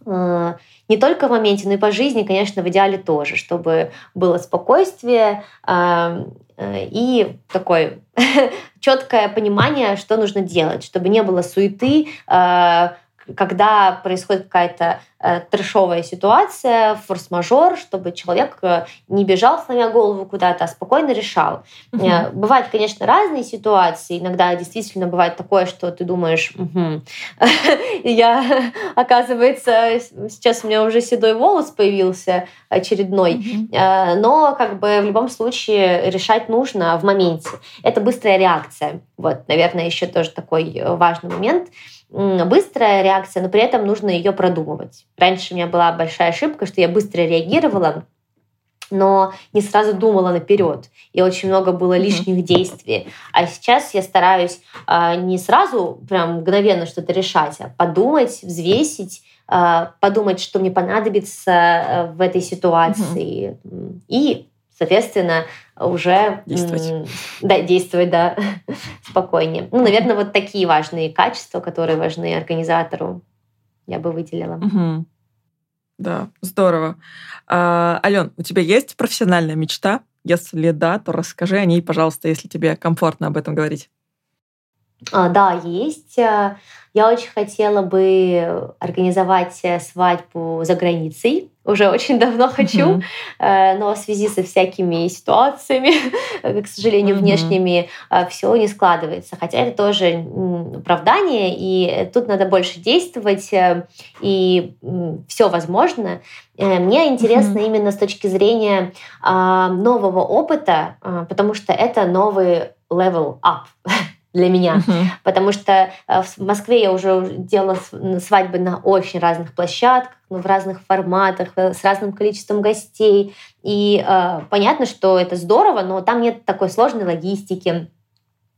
э, не только в моменте, но и по жизни, конечно, в идеале тоже, чтобы было спокойствие э, и такое четкое понимание, что нужно делать, чтобы не было суеты, э, когда происходит какая-то э, трешовая ситуация, форс-мажор, чтобы человек э, не бежал, сломя голову куда-то, а спокойно решал. Угу. Бывают, конечно, разные ситуации. Иногда действительно бывает такое, что ты думаешь, угу. я, оказывается, сейчас у меня уже седой волос появился очередной. Угу. Но как бы в любом случае решать нужно в моменте. Это быстрая реакция. Вот, наверное, еще тоже такой важный момент быстрая реакция, но при этом нужно ее продумывать. Раньше у меня была большая ошибка, что я быстро реагировала, но не сразу думала наперед. И очень много было лишних mm-hmm. действий. А сейчас я стараюсь э, не сразу прям мгновенно что-то решать, а подумать, взвесить, э, подумать, что мне понадобится э, в этой ситуации. Mm-hmm. И соответственно, уже действовать. Да, действовать, да, спокойнее. Ну, наверное, вот такие важные качества, которые важны организатору, я бы выделила. Угу. Да, здорово. А, Ален, у тебя есть профессиональная мечта? Если да, то расскажи о ней, пожалуйста, если тебе комфортно об этом говорить. А, да, есть. Я очень хотела бы организовать свадьбу за границей уже очень давно хочу, mm-hmm. но в связи со всякими ситуациями, к сожалению, mm-hmm. внешними, э, все не складывается. Хотя это тоже оправдание, и тут надо больше действовать, э, и все возможно. Мне интересно mm-hmm. именно с точки зрения а, нового опыта, потому что это новый level up для меня. Uh-huh. Потому что э, в Москве я уже делала свадьбы на очень разных площадках, ну, в разных форматах, э, с разным количеством гостей. И э, понятно, что это здорово, но там нет такой сложной логистики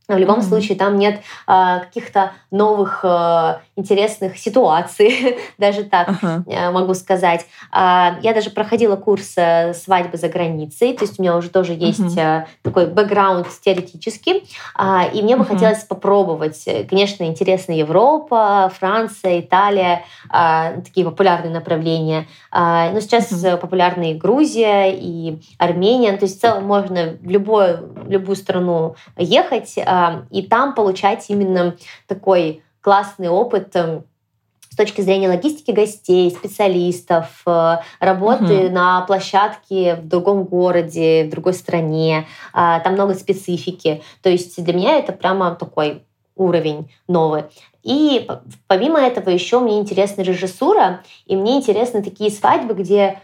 в любом mm-hmm. случае там нет а, каких-то новых а, интересных ситуаций, даже так uh-huh. могу сказать. А, я даже проходила курс а, свадьбы за границей, то есть у меня уже тоже есть uh-huh. такой бэкграунд теоретический, а, и мне бы uh-huh. хотелось попробовать. Конечно, интересна Европа, Франция, Италия, а, такие популярные направления. Но сейчас uh-huh. популярны и Грузия, и Армения. То есть в целом можно в любую, в любую страну ехать и там получать именно такой классный опыт эм, с точки зрения логистики гостей, специалистов, э, работы угу. на площадке в другом городе, в другой стране. А, там много специфики. То есть для меня это прямо такой уровень новый. И помимо этого еще мне интересна режиссура, и мне интересны такие свадьбы, где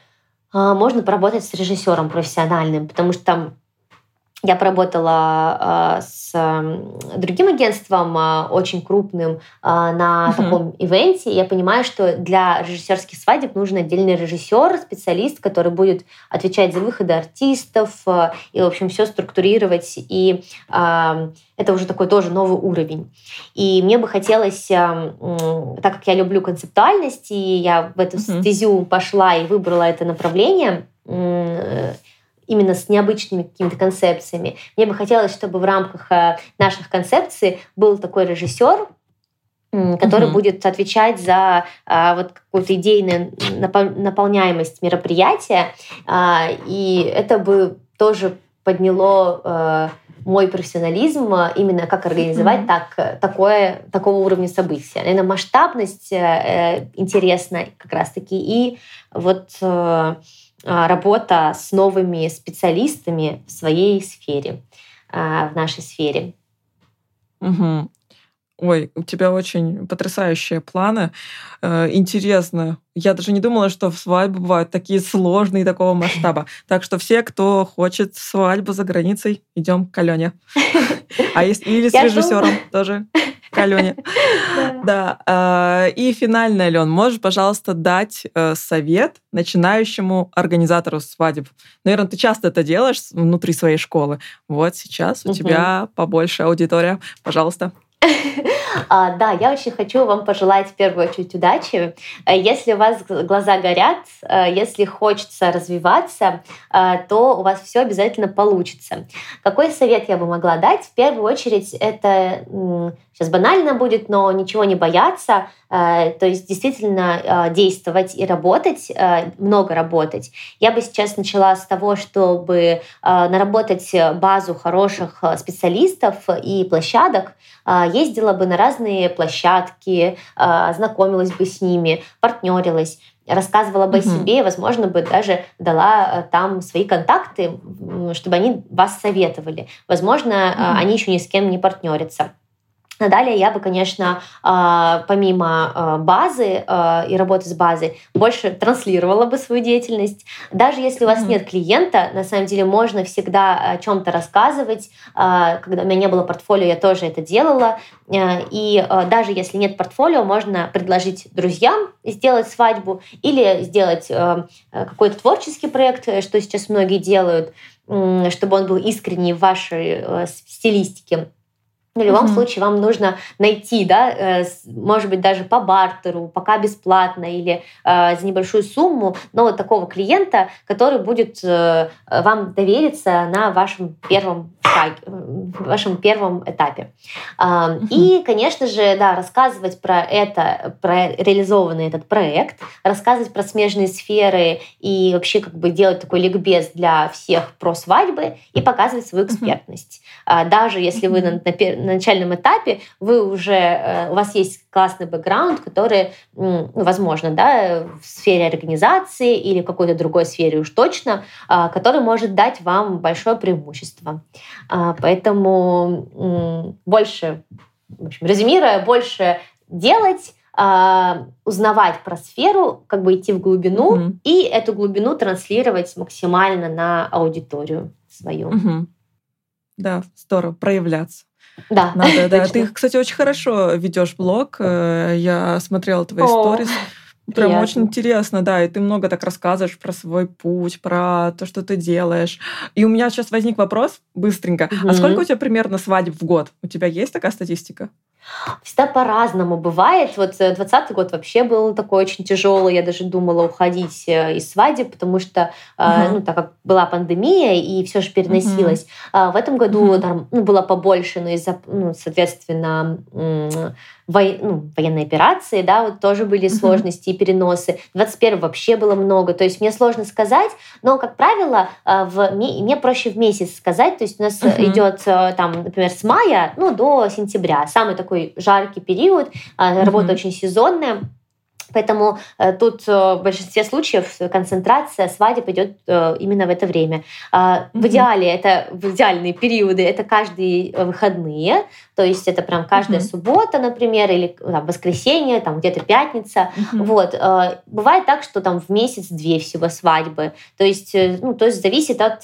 а, можно поработать с режиссером профессиональным, потому что там я поработала э, с э, другим агентством, э, очень крупным, э, на uh-huh. таком ивенте. Я понимаю, что для режиссерских свадеб нужен отдельный режиссер, специалист, который будет отвечать за выходы артистов э, и, в общем, все структурировать. И э, это уже такой тоже новый уровень. И мне бы хотелось, э, так как я люблю концептуальность, и я в эту uh-huh. стезю пошла и выбрала это направление, э, именно с необычными какими-то концепциями. Мне бы хотелось, чтобы в рамках э, наших концепций был такой режиссер, который угу. будет отвечать за а, вот какую-то идейную наполняемость мероприятия, а, и это бы тоже подняло а, мой профессионализм именно как организовать mm так, такое, такого уровня события. Наверное, масштабность э, интересна как раз-таки, и вот э, работа с новыми специалистами в своей сфере, а, в нашей сфере. Угу. Ой, у тебя очень потрясающие планы. Э, интересно. Я даже не думала, что свадьбы бывают такие сложные такого масштаба. Так что все, кто хочет свадьбу за границей, идем к Алене. А если или с режиссером тоже к Алене. Да. А, и финально, Ален, можешь, пожалуйста, дать э, совет начинающему организатору свадеб? Наверное, ты часто это делаешь внутри своей школы. Вот сейчас у тебя побольше аудитория. Пожалуйста. А, да, я очень хочу вам пожелать в первую очередь удачи. Э, если у вас глаза горят, э, если хочется развиваться, э, то у вас все обязательно получится. Какой совет я бы могла дать? В первую очередь это сейчас банально будет, но ничего не бояться, то есть действительно действовать и работать, много работать. Я бы сейчас начала с того, чтобы наработать базу хороших специалистов и площадок. Ездила бы на разные площадки, знакомилась бы с ними, партнерилась рассказывала бы mm-hmm. о себе, возможно, бы даже дала там свои контакты, чтобы они вас советовали. Возможно, mm-hmm. они еще ни с кем не партнерятся. А далее я бы, конечно, а, помимо а, базы и работы с базой, больше транслировала бы свою деятельность. Даже если у вас mm-hmm. нет клиента, на самом деле можно всегда о чем-то рассказывать. Когда у меня не было портфолио, я тоже это делала. И даже если нет портфолио, можно предложить друзьям сделать свадьбу или сделать какой-то творческий проект, э, что сейчас многие делают, чтобы он был искренний в вашей э, стилистике. В любом mm-hmm. случае вам нужно найти, да, э, может быть, даже по бартеру, пока бесплатно или э, за небольшую сумму, но вот такого клиента, который будет э, вам довериться на вашем первом шаге, вашем первом этапе. Mm-hmm. И, конечно же, да, рассказывать про это, про реализованный этот проект, рассказывать про смежные сферы и вообще как бы делать такой ликбез для всех про свадьбы и показывать свою экспертность. Mm-hmm. Даже если вы на, на на начальном этапе вы уже, э, у вас есть классный бэкграунд, который, ну, возможно, да, в сфере организации или в какой-то другой сфере уж точно, а, который может дать вам большое преимущество. А, поэтому больше, в общем, резюмируя, больше делать, а, узнавать про сферу, как бы идти в глубину mm-hmm. и эту глубину транслировать максимально на аудиторию свою. Mm-hmm. Да, здорово, проявляться. Да. Надо, да. Ты, кстати, очень хорошо ведешь блог. Э, я смотрела твои сторис. Прям Приятно. очень интересно, да, и ты много так рассказываешь про свой путь, про то, что ты делаешь. И у меня сейчас возник вопрос быстренько. Угу. А сколько у тебя примерно свадеб в год? У тебя есть такая статистика? Всегда по-разному бывает. Вот 20 э, год вообще был такой очень тяжелый. Я даже думала уходить э, из свадеб, потому что, угу. ну, так как была пандемия, и все же переносилось. Угу. В этом году угу. там, ну, было побольше, но из-за, ну, соответственно, во, ну, военной операции, да, вот тоже были сложности и переносы. 21 вообще было много. То есть мне сложно сказать, но, как правило, в, мне проще в месяц сказать. То есть у нас идет там, например, с мая ну, до сентября. Самый такой жаркий период, а, работа очень сезонная. Поэтому э, тут э, в большинстве случаев концентрация свадеб идет э, именно в это время. Э, в идеале это в идеальные периоды это каждые выходные, то есть это прям каждая mm-hmm. суббота, например, или там, воскресенье, там где-то пятница. Mm-hmm. Вот бывает так, что там в месяц две всего свадьбы, то есть ну то есть зависит от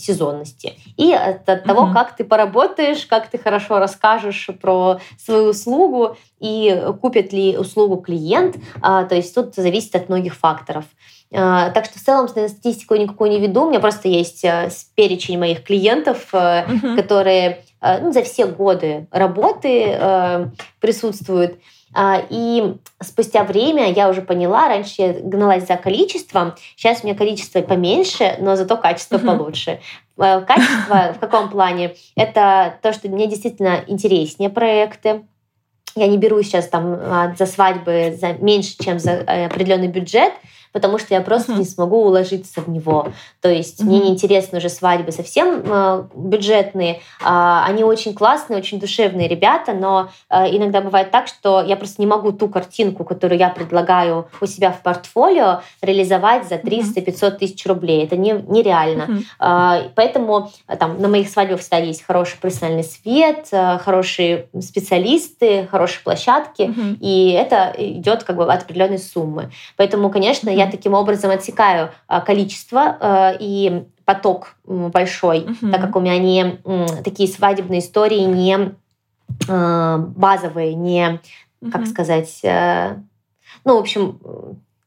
сезонности и от, от mm-hmm. того, как ты поработаешь, как ты хорошо расскажешь про свою услугу и купит ли услугу клиент. А, то есть тут зависит от многих факторов. А, так что в целом статистику никакую не веду. У меня просто есть э, перечень моих клиентов, угу. которые э, ну, за все годы работы присутствуют. А, и спустя время я уже поняла, раньше я гналась за количеством, сейчас у меня количество поменьше, но зато качество uh-huh. получше. Качество в каком плане? Это то, что мне действительно интереснее проекты, я не беру сейчас там а, за свадьбы за меньше, чем за э, определенный бюджет, потому что я просто uh-huh. не смогу уложиться в него. То есть uh-huh. мне неинтересны уже свадьбы совсем э, бюджетные. Э, они очень классные, очень душевные ребята, но э, иногда бывает так, что я просто не могу ту картинку, которую я предлагаю у себя в портфолио, реализовать за 300-500 тысяч рублей. Это не, нереально. Uh-huh. Э, поэтому там на моих свадьбах всегда есть хороший профессиональный свет, э, хорошие специалисты, хорошие площадки, uh-huh. и это идет как бы от определенной суммы. Поэтому, конечно, я таким образом отсекаю а, количество а, и поток большой, угу. так как у меня не такие свадебные истории не а, базовые, не, как угу. сказать, э, ну, в общем,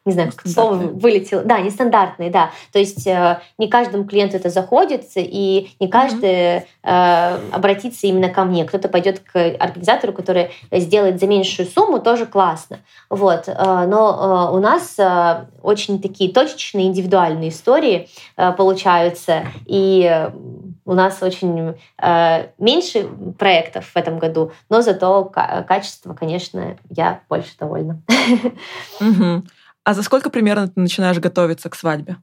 не знаю, как слово вылетело. Да, нестандартные, да. То есть э, не каждому клиенту это заходит, и не каждый э, обратится именно ко мне. Кто-то пойдет к организатору, который сделает за меньшую сумму, тоже классно. Вот. Э, но э, у нас э, очень такие точечные, индивидуальные истории э, получаются, и у нас очень э, меньше проектов в этом году, но зато качество, конечно, я больше довольна. А за сколько примерно ты начинаешь готовиться к свадьбе?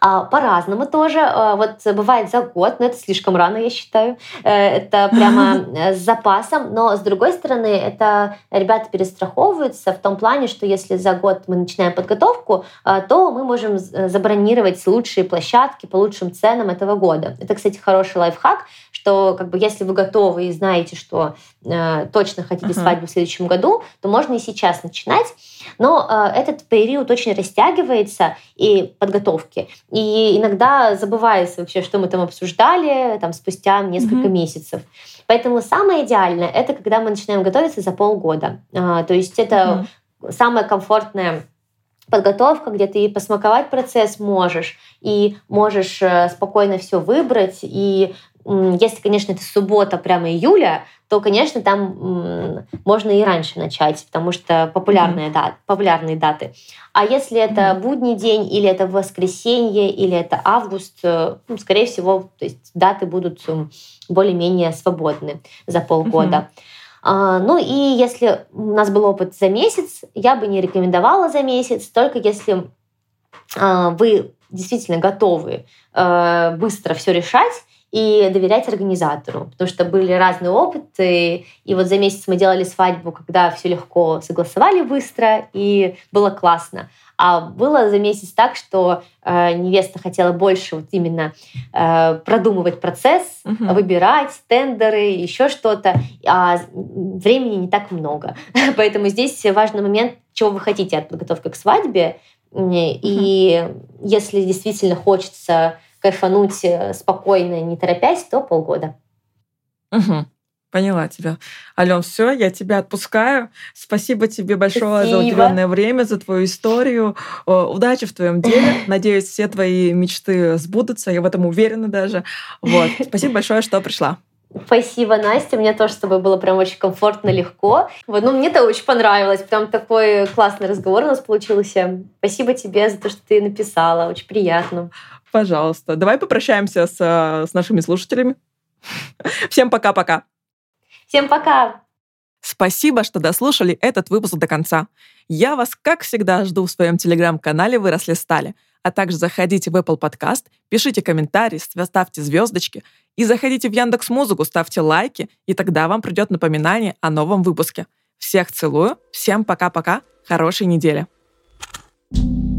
А, по-разному тоже. А, вот бывает за год, но это слишком рано, я считаю. Э, это прямо э, с запасом. Но с другой стороны, это ребята перестраховываются в том плане, что если за год мы начинаем подготовку, а, то мы можем забронировать лучшие площадки по лучшим ценам этого года. Это, кстати, хороший лайфхак, что как бы если вы готовы и знаете, что э, точно хотите uh-huh. свадьбу в следующем году, то можно и сейчас начинать. Но э, этот период очень растягивается и подготовки. И иногда забывается вообще, что мы там обсуждали там, спустя несколько uh-huh. месяцев. Поэтому самое идеальное это когда мы начинаем готовиться за полгода. Э, то есть это uh-huh. самое комфортное подготовка, где ты посмаковать процесс можешь, и можешь э, спокойно все выбрать, и если, конечно, это суббота, прямо июля, то, конечно, там можно и раньше начать, потому что популярные, mm-hmm. дат, популярные даты. А если это mm-hmm. будний день, или это воскресенье, или это август, э, ну, скорее всего, то есть даты будут более-менее свободны за полгода. Mm-hmm. Ну и если у нас был опыт за месяц, я бы не рекомендовала за месяц, только если а, вы действительно готовы э, быстро все решать, и доверять организатору, потому что были разные опыты, и вот за месяц мы делали свадьбу, когда все легко согласовали быстро, и было классно. А было за месяц так, что э, невеста хотела больше вот именно э, продумывать процесс, угу. выбирать тендеры, еще что-то, а времени не так много. Поэтому здесь важный момент, чего вы хотите от подготовки к свадьбе. И угу. если действительно хочется кайфануть э, спокойно, не торопясь, то полгода. Угу. Поняла тебя. Ален, все, я тебя отпускаю. Спасибо тебе большое Спасибо. за уделенное время, за твою историю. Удачи в твоем деле. Надеюсь, все твои мечты сбудутся. Я в этом уверена даже. Вот. Спасибо большое, что пришла. Спасибо, Настя. Мне тоже с тобой было прям очень комфортно, легко. Вот, ну, мне это очень понравилось. Прям такой классный разговор у нас получился. Спасибо тебе за то, что ты написала. Очень приятно. Пожалуйста. Давай попрощаемся с, э, с нашими слушателями. Всем пока-пока. Всем пока. Спасибо, что дослушали этот выпуск до конца. Я вас, как всегда, жду в своем телеграм-канале «Выросли стали», а также заходите в Apple Podcast, пишите комментарии, ставьте звездочки и заходите в Яндекс Музыку, ставьте лайки, и тогда вам придет напоминание о новом выпуске. Всех целую, всем пока-пока, хорошей недели. thank you